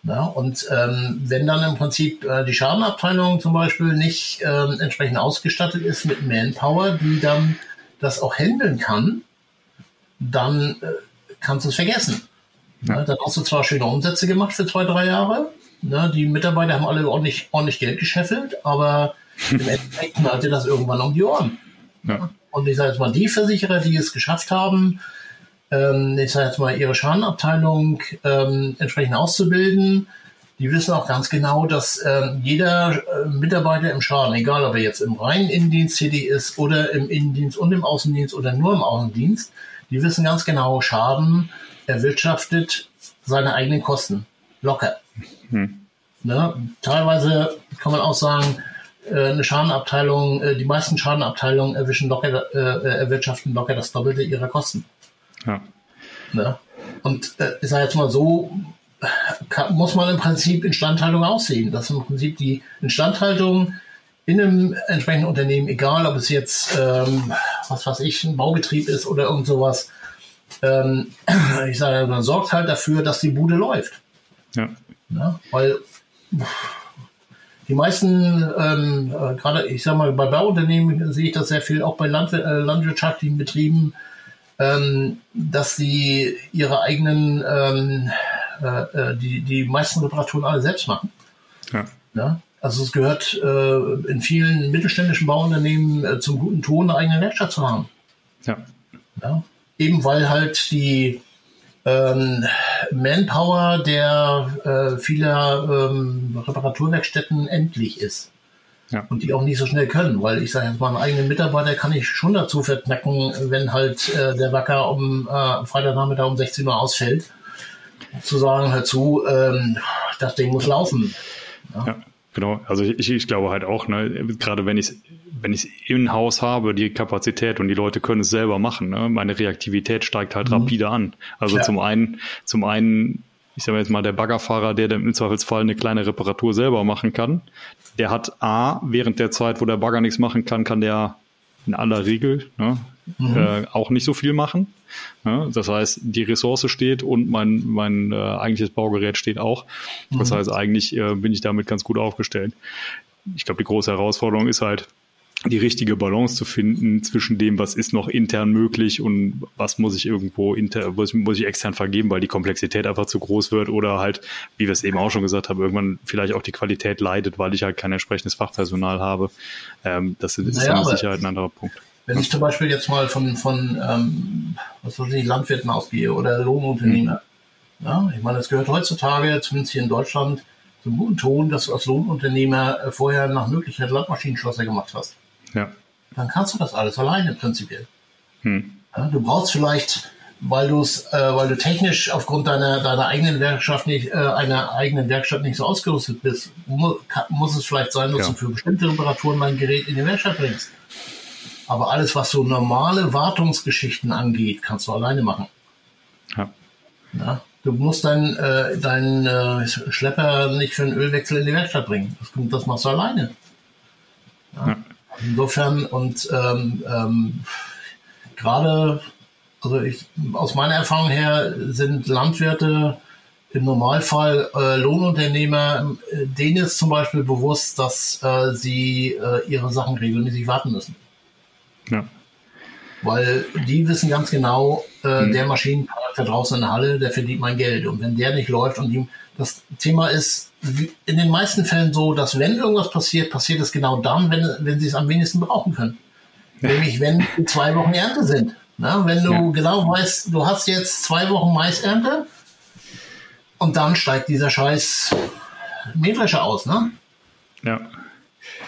Ja, und ähm, wenn dann im Prinzip äh, die Schadenabteilung zum Beispiel nicht ähm, entsprechend ausgestattet ist mit Manpower, die dann das auch handeln kann, dann äh, kannst du es vergessen. Ja. Ja, dann hast du zwar schöne Umsätze gemacht für zwei, drei Jahre. Ne, die Mitarbeiter haben alle ordentlich, ordentlich Geld gescheffelt, aber im Endeffekt knallt dir das irgendwann um die Ohren. Ja. Und ich sage jetzt mal, die Versicherer, die es geschafft haben, ähm, ich sage jetzt mal, ihre Schadenabteilung ähm, entsprechend auszubilden. Die wissen auch ganz genau, dass ähm, jeder äh, Mitarbeiter im Schaden, egal ob er jetzt im reinen Innendienst tätig ist oder im Innendienst und im Außendienst oder nur im Außendienst, die wissen ganz genau, Schaden erwirtschaftet seine eigenen Kosten. Locker. Hm. Ne? Teilweise kann man auch sagen, äh, eine Schadenabteilung, äh, die meisten Schadenabteilungen erwischen locker, äh, erwirtschaften locker das Doppelte ihrer Kosten. Ja. Ne? Und äh, ich sage jetzt mal so, kann, muss man im Prinzip Instandhaltung aussehen. Das ist im Prinzip die Instandhaltung in einem entsprechenden Unternehmen, egal ob es jetzt, ähm, was weiß ich, ein Baubetrieb ist oder irgend sowas. Ähm, ich sage, man sorgt halt dafür, dass die Bude läuft. Ja. Ne? Weil die meisten, ähm, äh, gerade ich sage mal, bei Bauunternehmen sehe ich das sehr viel, auch bei Landwir äh, landwirtschaftlichen Betrieben, ähm, dass sie ihre eigenen, ähm, äh, äh, die, die meisten Reparaturen alle selbst machen. Ja. ja? Also es gehört äh, in vielen mittelständischen Bauunternehmen äh, zum guten Ton, eine eigene Werkstatt zu haben. Ja. ja? Eben weil halt die ähm, Manpower der äh, vieler ähm, Reparaturwerkstätten endlich ist. Ja. Und die auch nicht so schnell können, weil ich sage jetzt mal, einen eigenen Mitarbeiter kann ich schon dazu verknacken, wenn halt äh, der Wacker um äh, Freitagnachmittag um 16 Uhr ausfällt, zu sagen, hör zu, ähm, das Ding muss laufen. Ja. ja. Genau, also ich, ich glaube halt auch, ne, gerade wenn ich wenn ich im Haus habe, die Kapazität und die Leute können es selber machen, ne, meine Reaktivität steigt halt mhm. rapide an. Also ja. zum einen, zum einen ich sage jetzt mal, der Baggerfahrer, der im Zweifelsfall eine kleine Reparatur selber machen kann, der hat A, während der Zeit, wo der Bagger nichts machen kann, kann der in aller Regel ne, mhm. äh, auch nicht so viel machen. Ne? Das heißt, die Ressource steht und mein, mein äh, eigentliches Baugerät steht auch. Das mhm. heißt, eigentlich äh, bin ich damit ganz gut aufgestellt. Ich glaube, die große Herausforderung ist halt, die richtige Balance zu finden zwischen dem, was ist noch intern möglich und was muss ich irgendwo inter, was muss ich extern vergeben, weil die Komplexität einfach zu groß wird oder halt, wie wir es eben auch schon gesagt haben, irgendwann vielleicht auch die Qualität leidet, weil ich halt kein entsprechendes Fachpersonal habe. Ähm, das ist naja, mit Sicherheit ein anderer Punkt. Wenn ich zum Beispiel jetzt mal von, von ähm, was weiß ich, Landwirten ausgehe oder Lohnunternehmer, mhm. ja, ich meine, es gehört heutzutage, zumindest hier in Deutschland, zum guten Ton, dass du als Lohnunternehmer vorher nach Möglichkeit Landmaschinenschlosser gemacht hast. Ja. Dann kannst du das alles alleine prinzipiell. Hm. Ja, du brauchst vielleicht, weil du es, äh, weil du technisch aufgrund deiner deiner eigenen Werkstatt nicht, äh, einer eigenen Werkstatt nicht so ausgerüstet bist, mu kann, muss es vielleicht sein, dass ja. du für bestimmte Reparaturen dein Gerät in die Werkstatt bringst. Aber alles, was so normale Wartungsgeschichten angeht, kannst du alleine machen. Ja. ja du musst deinen äh, dein, äh, Schlepper nicht für einen Ölwechsel in die Werkstatt bringen. Das, das machst du alleine. Ja. ja. Insofern und ähm, ähm, gerade, also ich, aus meiner Erfahrung her sind Landwirte im Normalfall äh, Lohnunternehmer, äh, denen ist zum Beispiel bewusst, dass äh, sie äh, ihre Sachen regelmäßig warten müssen. Ja. Weil die wissen ganz genau, äh, mhm. der Maschinenpark da draußen in der Halle, der verdient mein Geld. Und wenn der nicht läuft und die, das Thema ist in den meisten Fällen so, dass wenn irgendwas passiert, passiert es genau dann, wenn, wenn sie es am wenigsten brauchen können. Nämlich wenn zwei Wochen Ernte sind. Na, wenn du ja. genau weißt, du hast jetzt zwei Wochen Maisernte und dann steigt dieser scheiß Mähdrescher aus, ne? Ja.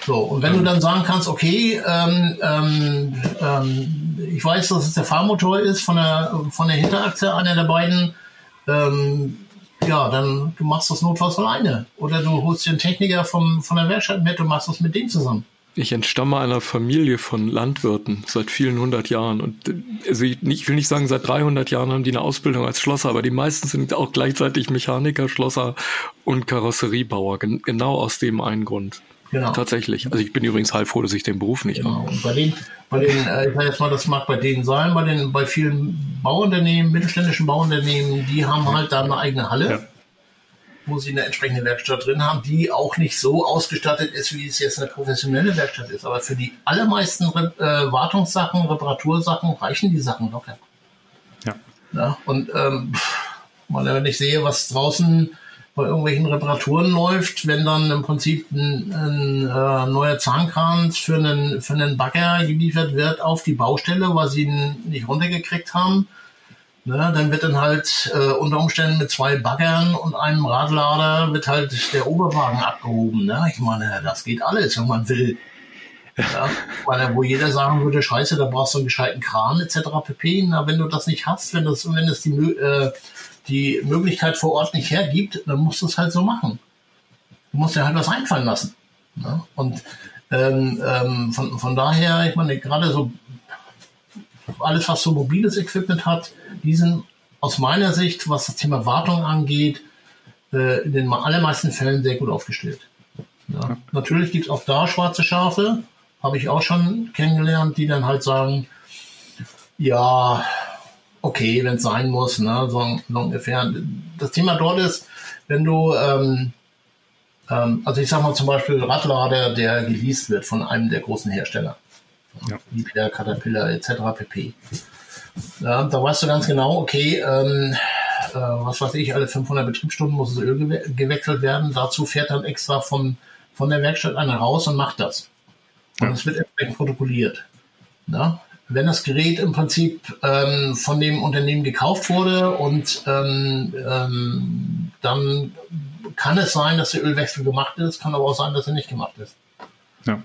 So, und wenn du dann sagen kannst, okay, ähm, ähm, ähm, ich weiß, dass es der Fahrmotor ist von der, von der Hinterachse, einer der beiden, ähm, ja, dann du machst das notfalls alleine. Oder du holst dir einen Techniker vom, von der Werkstatt mit und machst das mit dem zusammen. Ich entstamme einer Familie von Landwirten seit vielen hundert Jahren. Und also ich, ich, will nicht sagen, seit 300 Jahren haben die eine Ausbildung als Schlosser, aber die meisten sind auch gleichzeitig Mechaniker, Schlosser und Karosseriebauer. Gen genau aus dem einen Grund. Genau. Tatsächlich. Also ich bin übrigens heilfroh, dass ich den Beruf nicht genau. habe. Bei den, bei den, äh, ich sage jetzt mal, das mag bei denen sein, bei den, bei vielen Bauunternehmen, mittelständischen Bauunternehmen, die haben halt da eine eigene Halle. Ja wo sie eine entsprechende Werkstatt drin haben, die auch nicht so ausgestattet ist, wie es jetzt eine professionelle Werkstatt ist. Aber für die allermeisten Re äh, Wartungssachen, Reparatursachen reichen die Sachen locker. Ja. ja und ähm, wenn ich sehe, was draußen bei irgendwelchen Reparaturen läuft, wenn dann im Prinzip ein, ein äh, neuer Zahnkran für einen, für einen Bagger geliefert wird auf die Baustelle, weil sie ihn nicht runtergekriegt haben, Ne, dann wird dann halt äh, unter Umständen mit zwei Baggern und einem Radlader wird halt der Oberwagen abgehoben. Ne? Ich meine, das geht alles, wenn man will. Ja, weil, wo jeder sagen würde, scheiße, da brauchst du einen gescheiten Kran etc. pp. Na, wenn du das nicht hast, wenn das, wenn es die, äh, die Möglichkeit vor Ort nicht hergibt, dann musst du es halt so machen. Du musst dir halt was einfallen lassen. Ne? Und ähm, ähm, von, von daher, ich meine, gerade so alles, was so mobiles Equipment hat, die sind aus meiner Sicht, was das Thema Wartung angeht, äh, in den allermeisten Fällen sehr gut aufgestellt. Ja. Natürlich gibt es auch da schwarze Schafe, habe ich auch schon kennengelernt, die dann halt sagen, ja, okay, wenn es sein muss, ne, so, so ungefähr. Das Thema dort ist, wenn du, ähm, ähm, also ich sag mal zum Beispiel Radlader, der geleast wird von einem der großen Hersteller ja. Liebherr, Caterpillar etc. pp. Ja, da weißt du ganz genau, okay, ähm, äh, was weiß ich, alle 500 Betriebsstunden muss das Öl gewe gewechselt werden. Dazu fährt dann extra von, von der Werkstatt einer raus und macht das. Und es wird entsprechend protokolliert. Ja? Wenn das Gerät im Prinzip ähm, von dem Unternehmen gekauft wurde und ähm, ähm, dann kann es sein, dass der Ölwechsel gemacht ist, kann aber auch sein, dass er nicht gemacht ist. Ja.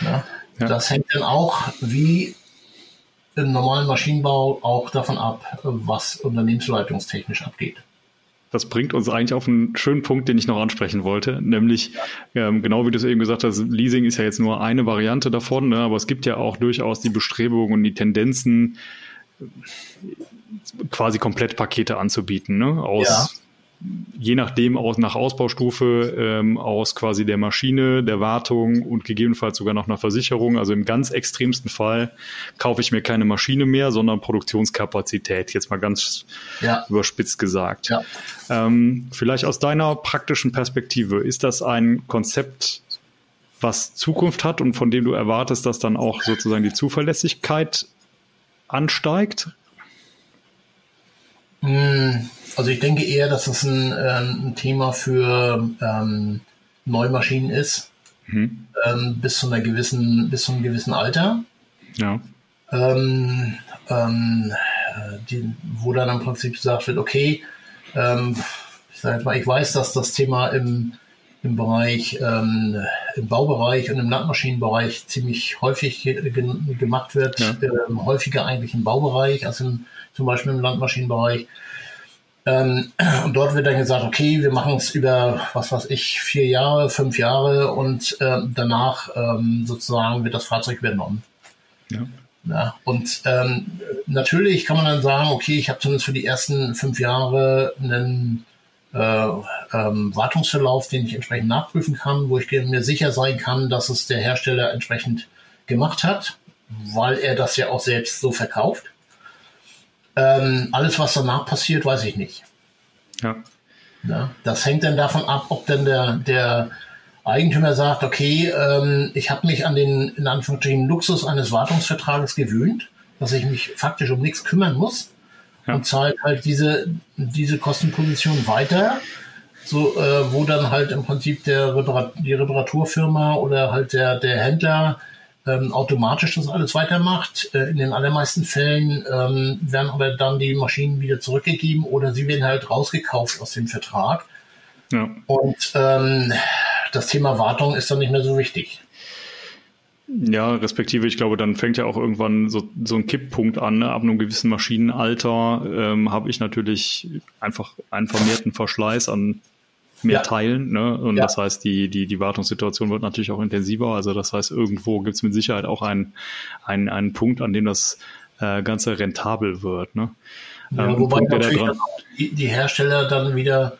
ja? Ja. Das hängt dann auch wie im normalen Maschinenbau auch davon ab, was unternehmensleitungstechnisch abgeht. Das bringt uns eigentlich auf einen schönen Punkt, den ich noch ansprechen wollte, nämlich ähm, genau wie du es eben gesagt hast, Leasing ist ja jetzt nur eine Variante davon, ne, aber es gibt ja auch durchaus die Bestrebungen und die Tendenzen, quasi Komplettpakete anzubieten, ne, aus je nachdem aus nach Ausbaustufe ähm, aus quasi der Maschine, der Wartung und gegebenenfalls sogar noch einer Versicherung. Also im ganz extremsten Fall kaufe ich mir keine Maschine mehr, sondern Produktionskapazität. Jetzt mal ganz ja. überspitzt gesagt. Ja. Ähm, vielleicht aus deiner praktischen Perspektive ist das ein Konzept, was Zukunft hat und von dem du erwartest, dass dann auch sozusagen die Zuverlässigkeit ansteigt? Hm also ich denke eher, dass es ein, ähm, ein Thema für ähm, Neumaschinen ist, mhm. ähm, bis zu einer gewissen, bis zu einem gewissen Alter. Ja. Ähm, ähm, die, wo dann im Prinzip gesagt wird, okay, ähm, ich sage jetzt mal, ich weiß, dass das Thema im, im Bereich, im Baubereich und im Landmaschinenbereich ziemlich häufig ge gemacht wird, ja. häufiger eigentlich im Baubereich als im, zum Beispiel im Landmaschinenbereich. Ähm, und dort wird dann gesagt, okay, wir machen es über, was weiß ich, vier Jahre, fünf Jahre und äh, danach ähm, sozusagen wird das Fahrzeug übernommen. Ja. ja und ähm, natürlich kann man dann sagen, okay, ich habe zumindest für die ersten fünf Jahre einen äh, ähm, Wartungsverlauf, den ich entsprechend nachprüfen kann, wo ich mir sicher sein kann, dass es der Hersteller entsprechend gemacht hat, weil er das ja auch selbst so verkauft. Ähm, alles, was danach passiert, weiß ich nicht. Ja. ja. Das hängt dann davon ab, ob denn der, der Eigentümer sagt, okay, ähm, ich habe mich an den in Anführungsstrichen Luxus eines Wartungsvertrages gewöhnt. dass ich mich faktisch um nichts kümmern muss ja. und zahlt halt diese, diese Kostenposition weiter, so, äh, wo dann halt im Prinzip der Reparat die Reparaturfirma oder halt der, der Händler ähm, automatisch das alles weitermacht. Äh, in den allermeisten Fällen ähm, werden aber dann die Maschinen wieder zurückgegeben oder sie werden halt rausgekauft aus dem Vertrag. Ja. Und ähm, das Thema Wartung ist dann nicht mehr so wichtig. Ja, respektive, ich glaube, dann fängt ja auch irgendwann so, so ein Kipppunkt an. Ne? Ab einem gewissen Maschinenalter ähm, habe ich natürlich einfach einen vermehrten Verschleiß an mehr ja. Teilen. Ne? Und ja. das heißt, die, die, die Wartungssituation wird natürlich auch intensiver. Also das heißt, irgendwo gibt es mit Sicherheit auch einen, einen, einen Punkt, an dem das äh, Ganze rentabel wird. Ne? Ja, ähm, wobei natürlich die, die Hersteller dann wieder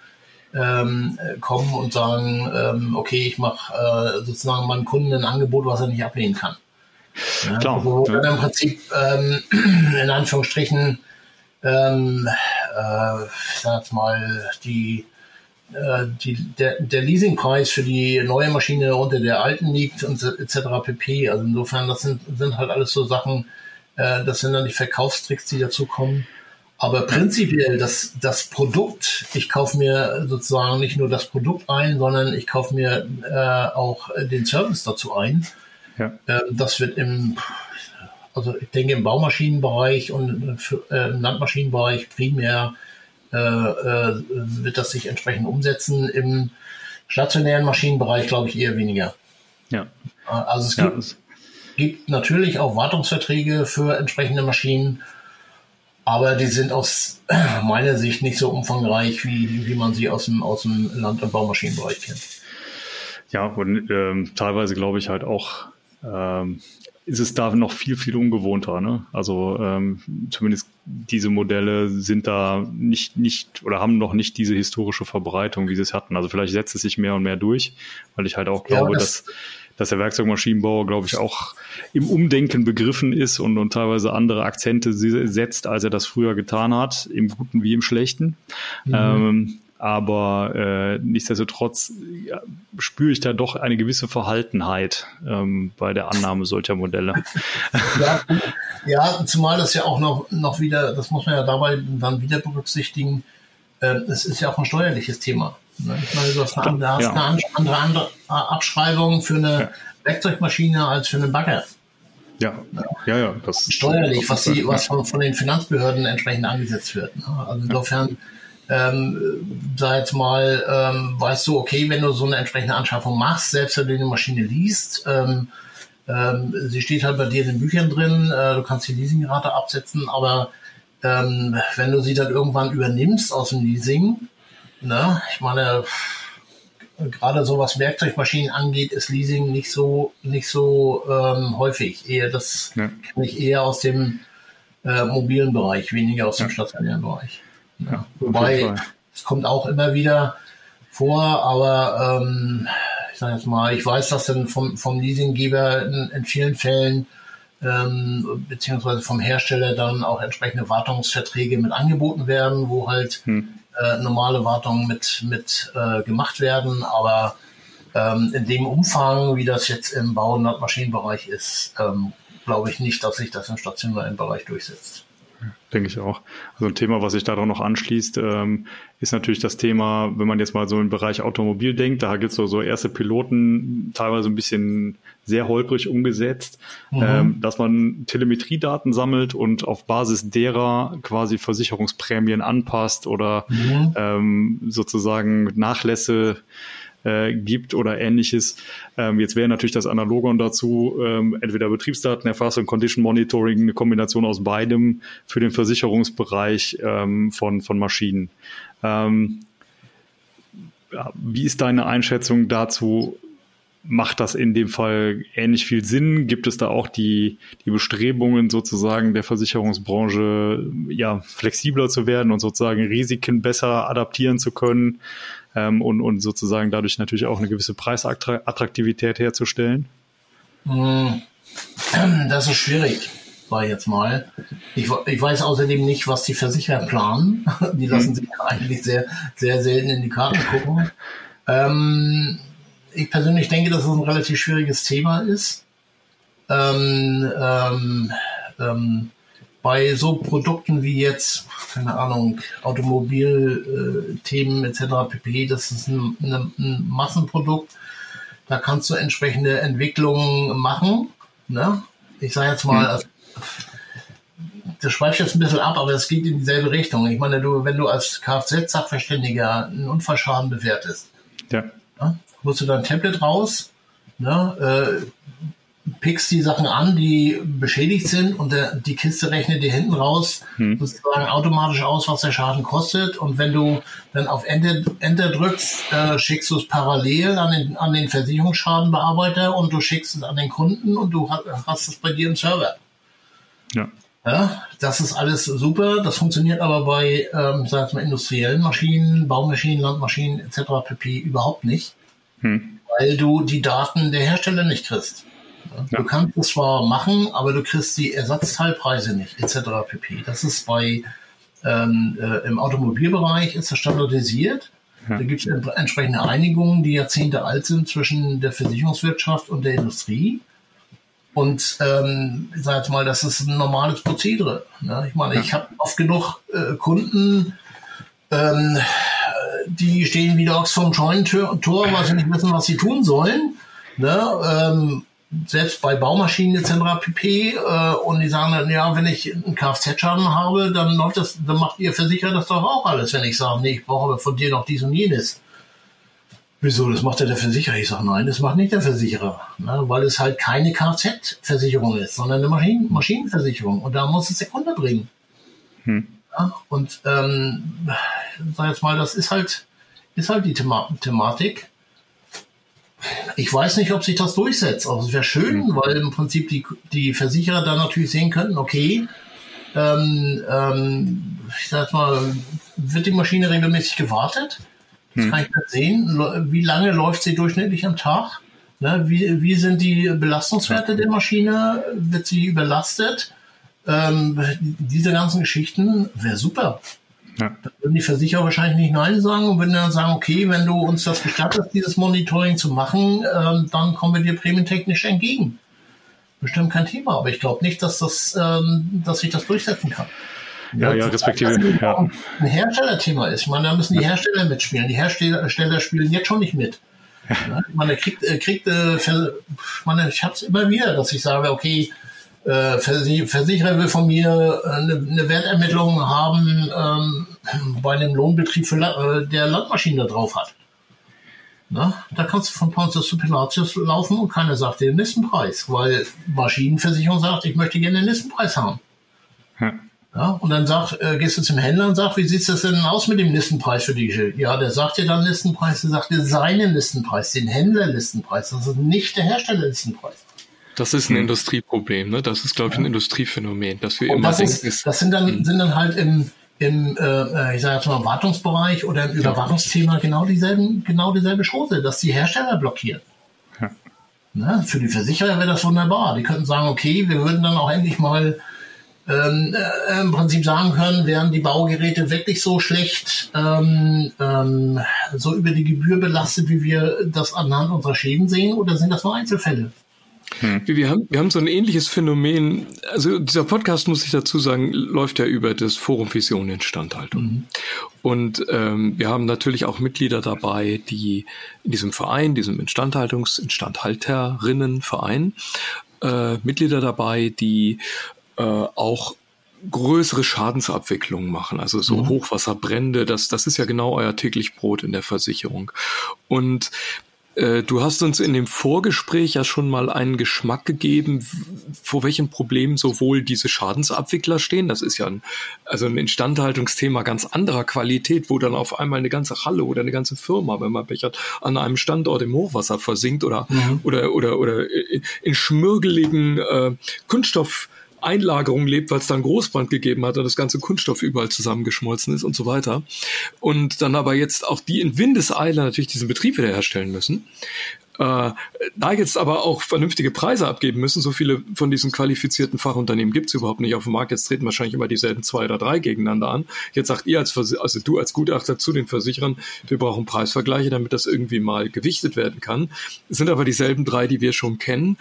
ähm, kommen und sagen, ähm, okay, ich mache äh, sozusagen meinem Kunden ein Angebot, was er nicht ablehnen kann. Ja, Klar. Wo ja. dann im Prinzip ähm, in Anführungsstrichen, ähm, äh, ich sag jetzt mal, die, die, der, der Leasingpreis für die neue Maschine unter der alten liegt und etc. pp. Also insofern, das sind, sind halt alles so Sachen, äh, das sind dann die Verkaufstricks, die dazukommen. Aber prinzipiell das, das Produkt, ich kaufe mir sozusagen nicht nur das Produkt ein, sondern ich kaufe mir äh, auch den Service dazu ein. Ja. Ähm, das wird im, also ich denke im Baumaschinenbereich und äh, im Landmaschinenbereich primär äh, äh, wird das sich entsprechend umsetzen. Im stationären Maschinenbereich glaube ich eher weniger. Ja. Also es gibt, ja. gibt natürlich auch Wartungsverträge für entsprechende Maschinen aber die sind aus meiner Sicht nicht so umfangreich, wie, wie man sie aus dem, aus dem Land- und Baumaschinenbereich kennt. Ja, und ähm, teilweise glaube ich halt auch, ähm, ist es da noch viel, viel ungewohnter. Ne? Also ähm, zumindest diese Modelle sind da nicht, nicht oder haben noch nicht diese historische Verbreitung, wie sie es hatten. Also vielleicht setzt es sich mehr und mehr durch, weil ich halt auch glaube, ja, das, dass dass der Werkzeugmaschinenbauer, glaube ich, auch im Umdenken begriffen ist und, und teilweise andere Akzente setzt, als er das früher getan hat, im Guten wie im Schlechten. Mhm. Ähm, aber äh, nichtsdestotrotz spüre ich da doch eine gewisse Verhaltenheit ähm, bei der Annahme solcher Modelle. Ja, ja, zumal das ja auch noch, noch wieder, das muss man ja dabei dann wieder berücksichtigen, äh, es ist ja auch ein steuerliches Thema. Ne? Ich meine, du hast eine, hast ja. eine andere, andere Abschreibung für eine ja. Werkzeugmaschine als für einen Bagger. Ja, ja, ja. Das Steuerlich, was, die, was von, von, den Finanzbehörden entsprechend angesetzt wird. Ne? Also insofern, ähm, sag jetzt mal, ähm, weißt du, okay, wenn du so eine entsprechende Anschaffung machst, selbst wenn du eine Maschine liest, ähm, ähm, sie steht halt bei dir in den Büchern drin, äh, du kannst die Leasingrate absetzen, aber ähm, wenn du sie dann irgendwann übernimmst aus dem Leasing, Ne? Ich meine, gerade so was Werkzeugmaschinen angeht, ist Leasing nicht so nicht so ähm, häufig. Eher das ja. kenne ich eher aus dem äh, mobilen Bereich, weniger aus dem stationären Bereich. Ja, Wobei es kommt auch immer wieder vor, aber ähm, ich sage jetzt mal, ich weiß, dass dann vom, vom Leasinggeber in, in vielen Fällen ähm, beziehungsweise vom Hersteller dann auch entsprechende Wartungsverträge mit angeboten werden, wo halt hm. äh, normale Wartungen mit, mit äh, gemacht werden, aber ähm, in dem Umfang, wie das jetzt im Bau- und Maschinenbereich ist, ähm, glaube ich nicht, dass sich das im stationären Bereich durchsetzt. Denke ich auch. Also ein Thema, was sich daran noch anschließt, ähm, ist natürlich das Thema, wenn man jetzt mal so im Bereich Automobil denkt, da gibt es so, so erste Piloten, teilweise ein bisschen sehr holprig umgesetzt, mhm. ähm, dass man Telemetriedaten sammelt und auf Basis derer quasi Versicherungsprämien anpasst oder mhm. ähm, sozusagen Nachlässe äh, gibt oder ähnliches. Ähm, jetzt wäre natürlich das Analogon dazu ähm, entweder Betriebsdatenerfassung, Condition Monitoring, eine Kombination aus beidem für den Versicherungsbereich ähm, von, von Maschinen. Ähm, wie ist deine Einschätzung dazu? Macht das in dem Fall ähnlich viel Sinn? Gibt es da auch die, die Bestrebungen sozusagen der Versicherungsbranche, ja, flexibler zu werden und sozusagen Risiken besser adaptieren zu können? ähm, und, und sozusagen dadurch natürlich auch eine gewisse Preisattraktivität herzustellen? Hm. Das ist schwierig, war jetzt mal. Ich, ich, weiß außerdem nicht, was die Versicherer planen. Die lassen hm. sich eigentlich sehr, sehr selten in die Karten gucken. Ähm, ich persönlich denke, dass es ein relativ schwieriges Thema ist. Ähm, ähm, ähm bei so Produkten wie jetzt, keine Ahnung, Automobilthemen äh, etc. pp, das ist ein, ein, ein, Massenprodukt. Da kannst du entsprechende Entwicklungen machen. Ne? Ich sage jetzt mal, hm. das schweift jetzt ein bisschen ab, aber es geht in dieselbe Richtung. Ich meine, du, wenn du als Kfz-Sachverständiger einen Unfallschaden bewertest, ja. Ne, holst du dein Tablet raus, ne, äh, pickst die Sachen an, die beschädigt sind und der, die Kiste rechnet dir hinten raus hm. sozusagen automatisch aus, was der Schaden kostet. Und wenn du dann auf Enter, Enter drückst, äh, schickst du es parallel an den, an den Versicherungsschadenbearbeiter und du schickst es an den Kunden und du hast, hast es bei dir im Server. Ja. Ja, das ist alles super. Das funktioniert aber bei, ähm, sag mal, industriellen Maschinen, Baumaschinen, Landmaschinen etc. pp. überhaupt nicht, hm. weil du die Daten der Hersteller nicht kriegst. Ja. Du kannst es zwar machen, aber du kriegst die Ersatzteilpreise nicht, etc. pp. Das ist bei ähm, äh, im Automobilbereich ist das standardisiert. Ja. Da gibt es entsprechende Einigungen, die Jahrzehnte alt sind zwischen der Versicherungswirtschaft und der Industrie. Und ähm, ich sage jetzt mal, das ist ein normales Prozedere. Ne? Ich meine, ja. ich habe oft genug äh, Kunden, ähm, die stehen wie Ochs vom Scheunentor, weil sie nicht wissen, was sie tun sollen. Ne? Ähm, selbst bei Baumaschinen etc. pp. Äh, und die sagen dann, ja, wenn ich einen Kfz-Schaden habe, dann läuft das, dann macht ihr Versicherer das doch auch alles, wenn ich sage, nee, ich brauche von dir noch dies und jenes. Wieso, das macht ja der Versicherer? Ich sage, nein, das macht nicht der Versicherer, ne, weil es halt keine Kfz-Versicherung ist, sondern eine Maschinen Maschinenversicherung. Und da muss es der Kunde bringen. Hm. Ja, und ähm, sag jetzt mal, das ist halt, ist halt die Thema Thematik ich weiß nicht, ob sich das durchsetzt. Also es wäre schön, mhm. weil im Prinzip die, die Versicherer dann natürlich sehen könnten, okay, ähm, ähm, ich sag mal, wird die Maschine regelmäßig gewartet? Das mhm. kann ich nicht sehen. Wie lange läuft sie durchschnittlich am Tag? Ne, wie, wie sind die Belastungswerte der Maschine? Wird sie überlastet? Ähm, diese ganzen Geschichten wäre super. Ja. Da würden die Versicherer wahrscheinlich nicht Nein sagen und würden dann sagen, okay, wenn du uns das gestattest, dieses Monitoring zu machen, ähm, dann kommen wir dir prämientechnisch entgegen. Bestimmt kein Thema, aber ich glaube nicht, dass das, ähm, dass sich das durchsetzen kann. Ja, ja, respektive. Ja. Ein Herstellerthema ist. Ich meine, da müssen die Hersteller mitspielen. Die Hersteller spielen jetzt schon nicht mit. Ja. Ich meine, kriegt, äh, kriegt, äh, ich meine, ich habe es immer wieder, dass ich sage, okay, äh, Versicherer will von mir äh, eine, eine Wertermittlung haben ähm, bei einem Lohnbetrieb, für, äh, der Landmaschinen da drauf hat. Na, da kannst du von Pontius zu Pilatus laufen und keiner sagt dir den Listenpreis, weil Maschinenversicherung sagt, ich möchte gerne den Listenpreis haben. Hm. Ja, und dann sagt, äh, gehst du zum Händler und sagst, wie sieht das denn aus mit dem Listenpreis für die? Ja, der sagt dir dann Listenpreis, der sagt dir seinen Listenpreis, den Händlerlistenpreis, das ist nicht der Herstellerlistenpreis. Das ist ein hm. Industrieproblem, ne? Das ist, glaube ich, ein Industriephänomen, dass wir und immer das denken, ist, das sind dann, hm. sind dann halt im, im äh, ich sage jetzt mal, Wartungsbereich oder im Überwachungsthema genau dieselben, genau dieselbe Chose, dass die Hersteller blockieren. Ja. Ne? Für die Versicherer wäre das wunderbar. Die könnten sagen, okay, wir würden dann auch endlich mal ähm, äh, im Prinzip sagen können, wären die Baugeräte wirklich so schlecht, ähm, ähm, so über die Gebühr belastet, wie wir das anhand unserer Schäden sehen, oder sind das nur Einzelfälle? Hm. Wir, haben, wir haben so ein ähnliches Phänomen. Also dieser Podcast, muss ich dazu sagen, läuft ja über das Forum Vision Instandhaltung. Mhm. Und ähm, wir haben natürlich auch Mitglieder dabei, die in diesem Verein, diesem Instandhaltungs-, Instandhalterinnenverein, äh, Mitglieder dabei, die äh, auch größere Schadensabwicklungen machen, also so mhm. Hochwasserbrände, das, das ist ja genau euer täglich Brot in der Versicherung. Und äh, du hast uns in dem Vorgespräch ja schon mal einen Geschmack gegeben, vor welchen Problemen sowohl diese Schadensabwickler stehen. Das ist ja ein, also ein Instandhaltungsthema ganz anderer Qualität, wo dann auf einmal eine ganze Halle oder eine ganze Firma, wenn man bechert, an einem Standort im Hochwasser versinkt oder, mhm. oder, oder, oder in schmürgeligen äh, Kunststoff Einlagerung lebt, weil es da einen Großbrand gegeben hat und das ganze Kunststoff überall zusammengeschmolzen ist und so weiter. Und dann aber jetzt auch die in Windeseile natürlich diesen Betrieb wiederherstellen müssen. Äh, da jetzt aber auch vernünftige Preise abgeben müssen, so viele von diesen qualifizierten Fachunternehmen gibt es überhaupt nicht auf dem Markt. Jetzt treten wahrscheinlich immer dieselben zwei oder drei gegeneinander an. Jetzt sagt ihr als Vers also du als Gutachter zu den Versicherern, wir brauchen Preisvergleiche, damit das irgendwie mal gewichtet werden kann. Es sind aber dieselben drei, die wir schon kennen.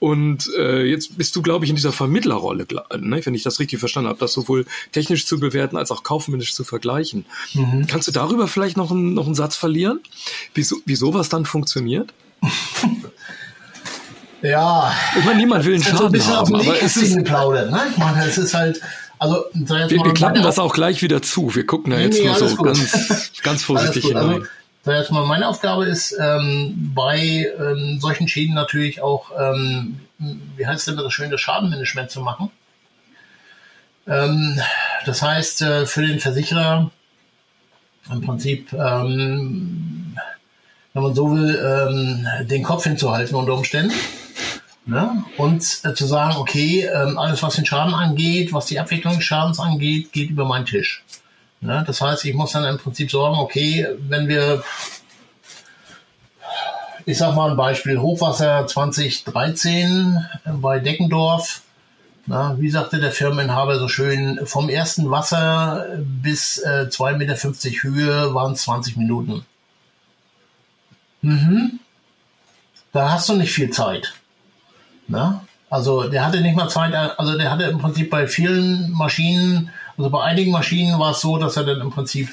Und äh, jetzt bist du, glaube ich, in dieser Vermittlerrolle, ne, wenn ich das richtig verstanden habe, das sowohl technisch zu bewerten als auch kaufmännisch zu vergleichen. Mhm. Kannst du darüber vielleicht noch, ein, noch einen Satz verlieren, wie, so, wie sowas dann funktioniert? ja. Ich meine, niemand will einen Schaden ein bisschen haben, aber es ist geplaudert, ne? Ich meine, es ist halt also, wir, wir klappen das auch gleich wieder zu. Wir gucken da jetzt nee, nur so ganz, ganz vorsichtig hinein. Also, jetzt mal meine Aufgabe ist, ähm, bei ähm, solchen Schäden natürlich auch, ähm, wie heißt denn das schön, das Schadenmanagement zu machen. Ähm, das heißt, äh, für den Versicherer im Prinzip, ähm, wenn man so will, ähm, den Kopf hinzuhalten unter Umständen Ne? Und äh, zu sagen, okay, alles was den Schaden angeht, was die Abwicklung des Schadens angeht, geht über meinen Tisch. Ne? Das heißt, ich muss dann im Prinzip sorgen, okay, wenn wir, ich sag mal ein Beispiel, Hochwasser 2013 bei Deckendorf, na, wie sagte der Firmeninhaber so schön, vom ersten Wasser bis äh, 2,50 Meter Höhe waren es 20 Minuten. Mhm. Da hast du nicht viel Zeit. Ne? Also der hatte nicht mal Zeit, also der hatte im Prinzip bei vielen Maschinen, also bei einigen Maschinen war es so, dass er dann im Prinzip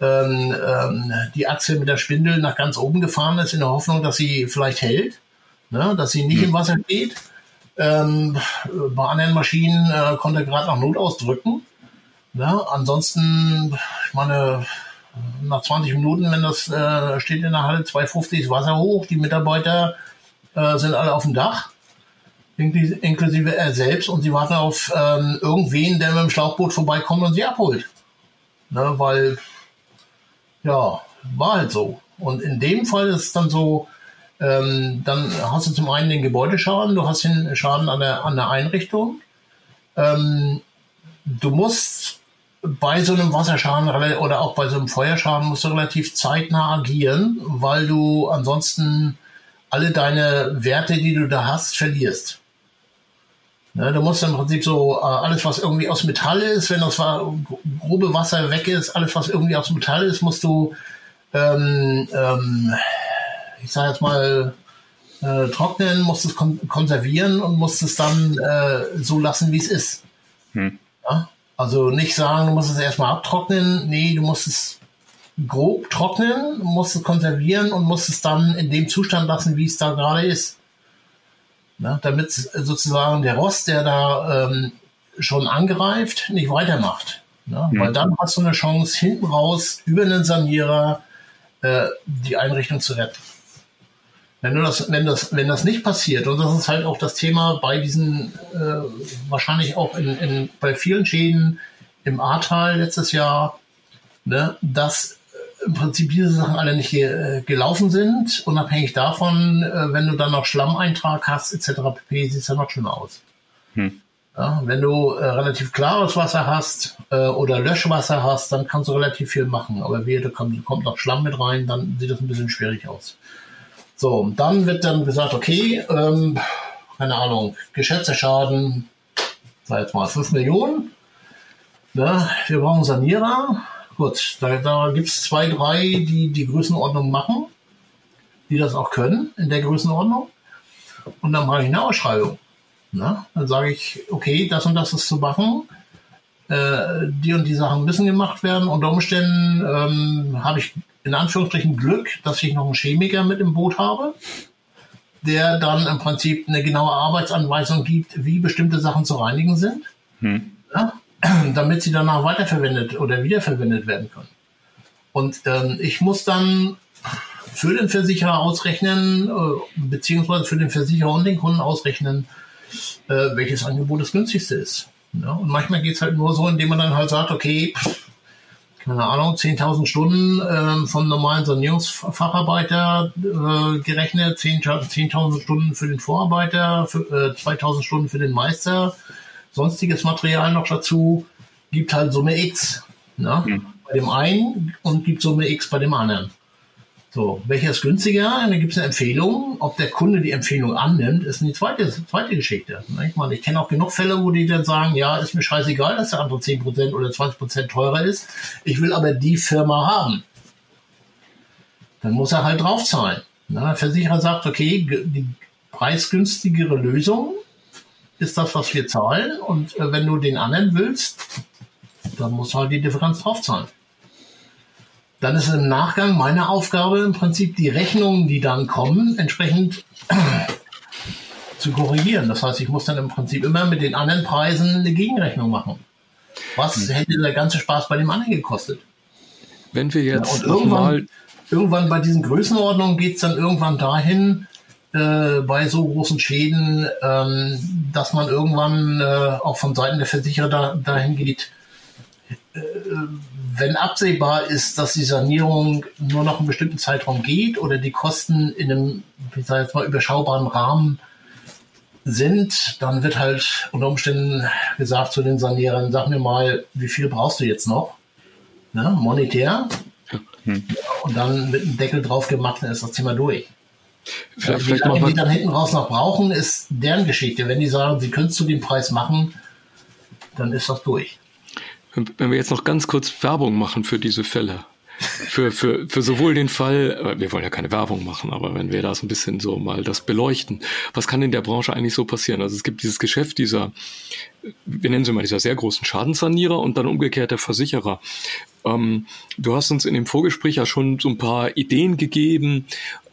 ähm, ähm, die Achse mit der Spindel nach ganz oben gefahren ist, in der Hoffnung, dass sie vielleicht hält, ne? dass sie nicht mhm. im Wasser geht. Ähm, bei anderen Maschinen äh, konnte er gerade noch Not ausdrücken. Ne? Ansonsten, ich meine, nach 20 Minuten, wenn das äh, steht in der Halle 250 ist Wasser hoch, die Mitarbeiter äh, sind alle auf dem Dach inklusive er selbst, und sie warten auf ähm, irgendwen, der mit dem Schlauchboot vorbeikommt und sie abholt. Ne, weil, ja, war halt so. Und in dem Fall ist es dann so, ähm, dann hast du zum einen den Gebäudeschaden, du hast den Schaden an der, an der Einrichtung. Ähm, du musst bei so einem Wasserschaden oder auch bei so einem Feuerschaden musst du relativ zeitnah agieren, weil du ansonsten alle deine Werte, die du da hast, verlierst. Ne, du musst im Prinzip so äh, alles, was irgendwie aus Metall ist, wenn das grobe Wasser weg ist, alles, was irgendwie aus Metall ist, musst du, ähm, ähm, ich sage jetzt mal, äh, trocknen, musst es kon konservieren und musst es dann äh, so lassen, wie es ist. Hm. Ja? Also nicht sagen, du musst es erstmal abtrocknen. Nee, du musst es grob trocknen, musst es konservieren und musst es dann in dem Zustand lassen, wie es da gerade ist ne, damit sozusagen der Rost, der da ähm, schon angreift, nicht weitermacht. Ne? Mhm. Weil dann hast du eine Chance, hinten raus über einen Sanierer äh, die Einrichtung zu retten. Wenn, du das, wenn, das, wenn das nicht passiert, und das ist halt auch das Thema bei diesen, äh, wahrscheinlich auch in, in, bei vielen Schäden im Ahrtal letztes Jahr, ne, dass im Prinzip diese Sachen alle nicht äh, gelaufen sind. Unabhängig davon, äh, wenn du dann noch Schlammeintrag hast, etc. pp, sieht es ja noch schöner aus. Hm. Ja, wenn du äh, relativ klares Wasser hast äh, oder Löschwasser hast, dann kannst du relativ viel machen. Aber wie, da kommt, kommt noch Schlamm mit rein, dann sieht das ein bisschen schwierig aus. So, dann wird dann gesagt, okay, ähm, keine Ahnung, geschätzter Schaden, sag jetzt mal 5 Millionen. Ja, wir brauchen Sanierer Gut, da, da gibt es zwei, drei, die die Größenordnung machen, die das auch können in der Größenordnung. Und dann mache ich eine Ausschreibung. Na, dann sage ich, okay, das und das ist zu machen. Äh, die und die Sachen müssen gemacht werden. Unter Umständen ähm, habe ich in Anführungsstrichen Glück, dass ich noch einen Chemiker mit im Boot habe, der dann im Prinzip eine genaue Arbeitsanweisung gibt, wie bestimmte Sachen zu reinigen sind. Hm. Ja? damit sie danach weiterverwendet oder wiederverwendet werden können. Und ähm, ich muss dann für den Versicherer ausrechnen, äh, beziehungsweise für den Versicherer und den Kunden ausrechnen, äh, welches Angebot das günstigste ist. Ja, und manchmal geht es halt nur so, indem man dann halt sagt, okay, keine Ahnung, 10.000 Stunden äh, vom normalen Sanierungsfacharbeiter äh, gerechnet, 10.000 10 Stunden für den Vorarbeiter, äh, 2.000 Stunden für den Meister, sonstiges Material noch dazu, gibt halt Summe X. Ne? Mhm. Bei dem einen und gibt Summe X bei dem anderen. So, welcher ist günstiger? Da gibt es eine Empfehlung. Ob der Kunde die Empfehlung annimmt, ist eine zweite, zweite Geschichte. Ne? Ich meine, ich kenne auch genug Fälle, wo die dann sagen, ja, ist mir scheißegal, dass der andere 10% oder 20% teurer ist. Ich will aber die Firma haben. Dann muss er halt draufzahlen. Ne? Der Versicherer sagt, okay, die preisgünstigere Lösung ist das, was wir zahlen. Und äh, wenn du den anderen willst, dann musst du halt die Differenz draufzahlen. Dann ist im Nachgang meine Aufgabe im Prinzip die Rechnungen, die dann kommen, entsprechend zu korrigieren. Das heißt, ich muss dann im Prinzip immer mit den anderen Preisen eine Gegenrechnung machen. Was hm. hätte der ganze Spaß bei dem anderen gekostet? Wenn wir jetzt ja, irgendwann, irgendwann bei diesen Größenordnungen geht es dann irgendwann dahin, äh, bei so großen Schäden, ähm, dass man irgendwann äh, auch von Seiten der Versicherer da, dahin geht, äh, wenn absehbar ist, dass die Sanierung nur noch einen bestimmten Zeitraum geht oder die Kosten in einem, ich sage jetzt mal, überschaubaren Rahmen sind, dann wird halt unter Umständen gesagt zu den Sanierern, sag mir mal, wie viel brauchst du jetzt noch? Ne, monetär. Hm. Und dann mit einem Deckel drauf gemacht, dann ist das Thema durch. Vielleicht, wie lange die dann hinten raus noch brauchen, ist deren Geschichte. Wenn die sagen, sie können es zu dem Preis machen, dann ist das durch. Wenn wir jetzt noch ganz kurz Werbung machen für diese Fälle, für, für, für sowohl den Fall, wir wollen ja keine Werbung machen, aber wenn wir da so ein bisschen so mal das beleuchten, was kann in der Branche eigentlich so passieren? Also es gibt dieses Geschäft dieser, wir nennen sie mal dieser sehr großen Schadenssanierer und dann umgekehrt der Versicherer. Ähm, du hast uns in dem Vorgespräch ja schon so ein paar Ideen gegeben,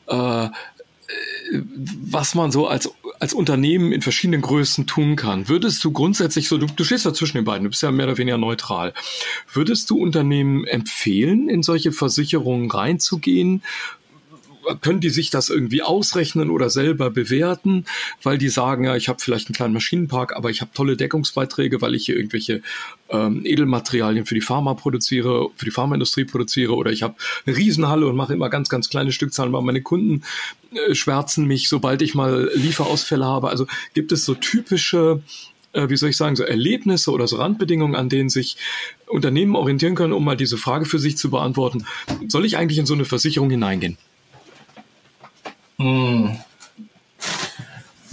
äh, was man so als, als Unternehmen in verschiedenen Größen tun kann. Würdest du grundsätzlich so, du, du stehst ja zwischen den beiden, du bist ja mehr oder weniger neutral. Würdest du Unternehmen empfehlen, in solche Versicherungen reinzugehen? Können die sich das irgendwie ausrechnen oder selber bewerten, weil die sagen, ja, ich habe vielleicht einen kleinen Maschinenpark, aber ich habe tolle Deckungsbeiträge, weil ich hier irgendwelche ähm, Edelmaterialien für die Pharma produziere, für die Pharmaindustrie produziere oder ich habe eine Riesenhalle und mache immer ganz, ganz kleine Stückzahlen, weil meine Kunden äh, schwärzen mich, sobald ich mal Lieferausfälle habe. Also gibt es so typische äh, wie soll ich sagen, so Erlebnisse oder so Randbedingungen, an denen sich Unternehmen orientieren können, um mal diese Frage für sich zu beantworten. Soll ich eigentlich in so eine Versicherung hineingehen? Hm.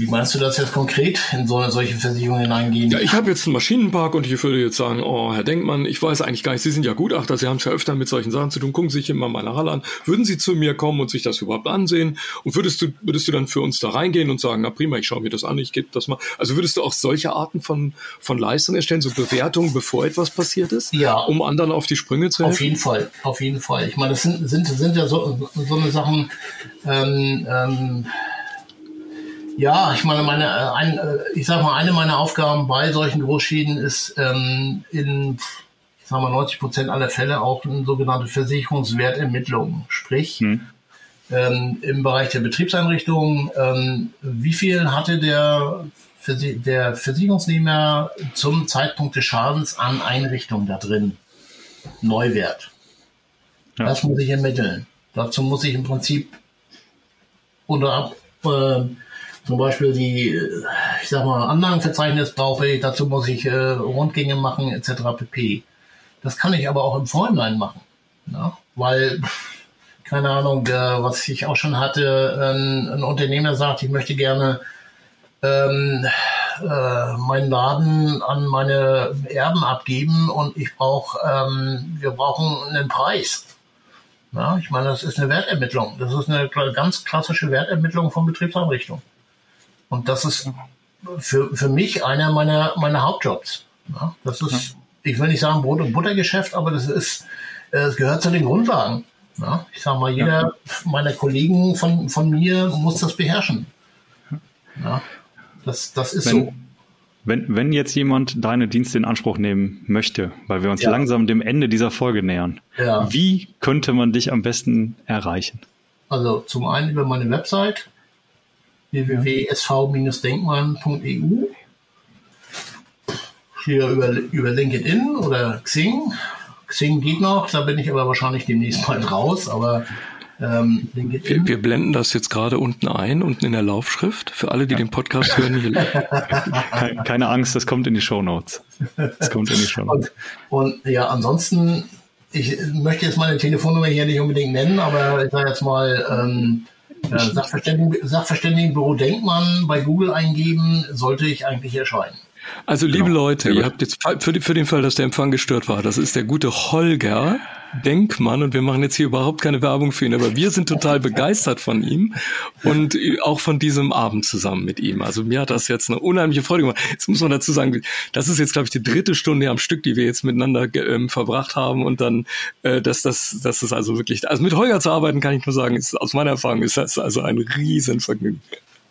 Wie meinst du das jetzt konkret, in so eine solche Versicherung hineingehen? Ja, ich habe jetzt einen Maschinenpark und ich würde jetzt sagen, oh, Herr Denkmann, ich weiß eigentlich gar nicht, Sie sind ja Gutachter, Sie haben es ja öfter mit solchen Sachen zu tun, gucken Sie sich immer meine Halle an. Würden Sie zu mir kommen und sich das überhaupt ansehen? Und würdest du, würdest du dann für uns da reingehen und sagen, na prima, ich schaue mir das an, ich gebe das mal. Also würdest du auch solche Arten von, von Leistungen erstellen, so Bewertungen, bevor etwas passiert ist? Ja. Um anderen auf die Sprünge zu helfen? Auf jeden Fall, auf jeden Fall. Ich meine, das sind, sind, sind ja so, so eine Sachen, ähm, ähm, ja, ich meine, meine, äh, ein, äh, ich sag mal, eine meiner Aufgaben bei solchen Großschäden ist ähm, in, ich sag mal, 90 Prozent aller Fälle auch eine sogenannte Versicherungswertermittlung. Sprich, hm. ähm, im Bereich der Betriebseinrichtungen, ähm, wie viel hatte der, der Versicherungsnehmer zum Zeitpunkt des Schadens an Einrichtungen da drin? Neuwert. Ja. Das muss ich ermitteln. Dazu muss ich im Prinzip unter äh, zum Beispiel die, ich sag mal, Anlagenverzeichnis brauche ich, dazu muss ich äh, Rundgänge machen, etc. pp. Das kann ich aber auch im Vorhinein machen. Ja? Weil, keine Ahnung, äh, was ich auch schon hatte, ein, ein Unternehmer sagt, ich möchte gerne ähm, äh, meinen Laden an meine Erben abgeben und ich brauche, ähm, wir brauchen einen Preis. Ja, ich meine, das ist eine Wertermittlung. Das ist eine ganz klassische Wertermittlung von Betriebseinrichtungen. Und das ist für, für mich einer meiner, meiner Hauptjobs. Ja, das ist, ich will nicht sagen Brot- und Buttergeschäft, aber das ist, es gehört zu den Grundlagen. Ja, ich sage mal, jeder meiner Kollegen von, von mir muss das beherrschen. Ja, das, das ist wenn, so. Wenn, wenn jetzt jemand deine Dienste in Anspruch nehmen möchte, weil wir uns ja. langsam dem Ende dieser Folge nähern, wie könnte man dich am besten erreichen? Also zum einen über meine Website www.sv-denkmann.eu. Hier über, über LinkedIn oder Xing. Xing geht noch, da bin ich aber wahrscheinlich demnächst bald raus, aber ähm, wir, wir, blenden das jetzt gerade unten ein, unten in der Laufschrift, für alle, die ja. den Podcast hören. Hier. keine, keine Angst, das kommt in die Show Notes. Das kommt in die Show Notes. Und, und ja, ansonsten, ich möchte jetzt meine Telefonnummer hier nicht unbedingt nennen, aber ich sage jetzt mal, ähm, Sachverständigen, Sachverständigenbüro Denkmann bei Google eingeben, sollte ich eigentlich erscheinen. Also liebe genau. Leute, ihr habt jetzt für, für den Fall, dass der Empfang gestört war, das ist der gute Holger Denkmann und wir machen jetzt hier überhaupt keine Werbung für ihn, aber wir sind total begeistert von ihm und auch von diesem Abend zusammen mit ihm. Also mir hat das jetzt eine unheimliche Freude gemacht. Jetzt muss man dazu sagen, das ist jetzt glaube ich die dritte Stunde am Stück, die wir jetzt miteinander ähm, verbracht haben und dann, äh, dass das, das ist also wirklich, also mit Holger zu arbeiten kann ich nur sagen, ist aus meiner Erfahrung ist das also ein Riesenvergnügen.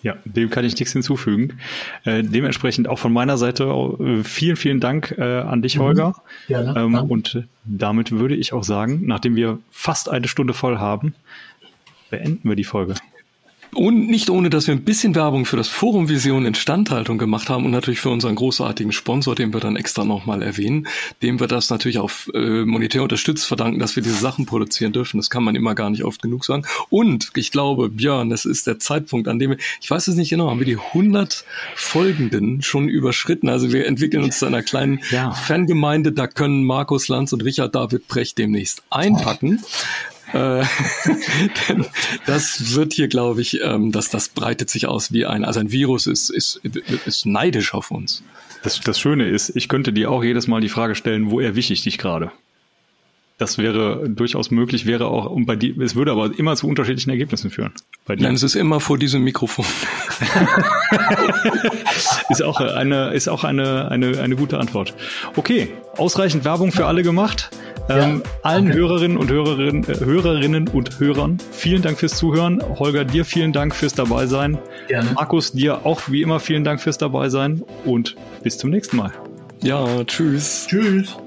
Ja, dem kann ich nichts hinzufügen. Äh, dementsprechend auch von meiner Seite äh, vielen, vielen Dank äh, an dich, mhm. Holger. Gerne. Ähm, und damit würde ich auch sagen, nachdem wir fast eine Stunde voll haben, beenden wir die Folge. Und nicht ohne, dass wir ein bisschen Werbung für das Forum Vision Instandhaltung gemacht haben und natürlich für unseren großartigen Sponsor, den wir dann extra nochmal erwähnen, dem wir das natürlich auch äh, monetär unterstützt verdanken, dass wir diese Sachen produzieren dürfen. Das kann man immer gar nicht oft genug sagen. Und ich glaube, Björn, das ist der Zeitpunkt, an dem wir, ich weiß es nicht genau, haben wir die 100 Folgenden schon überschritten. Also wir entwickeln uns zu einer kleinen ja. Fangemeinde. Da können Markus Lanz und Richard David Brecht demnächst einpacken. Äh, das wird hier, glaube ich, ähm, dass das breitet sich aus wie ein, also ein Virus ist, ist, ist neidisch auf uns. Das, das Schöne ist, ich könnte dir auch jedes Mal die Frage stellen, wo erwische ich dich gerade? Das wäre durchaus möglich, wäre auch, und bei dir, es würde aber immer zu unterschiedlichen Ergebnissen führen. Bei dir. Nein, es ist immer vor diesem Mikrofon. ist auch eine, ist auch eine, eine, eine gute Antwort. Okay, ausreichend Werbung für alle gemacht. Ähm, ja, allen Hörerinnen und Hörerinnen, äh, Hörerinnen und Hörern, vielen Dank fürs Zuhören. Holger, dir vielen Dank fürs Dabeisein. Gerne. Markus, dir auch wie immer vielen Dank fürs Dabeisein und bis zum nächsten Mal. Ja, tschüss. Tschüss.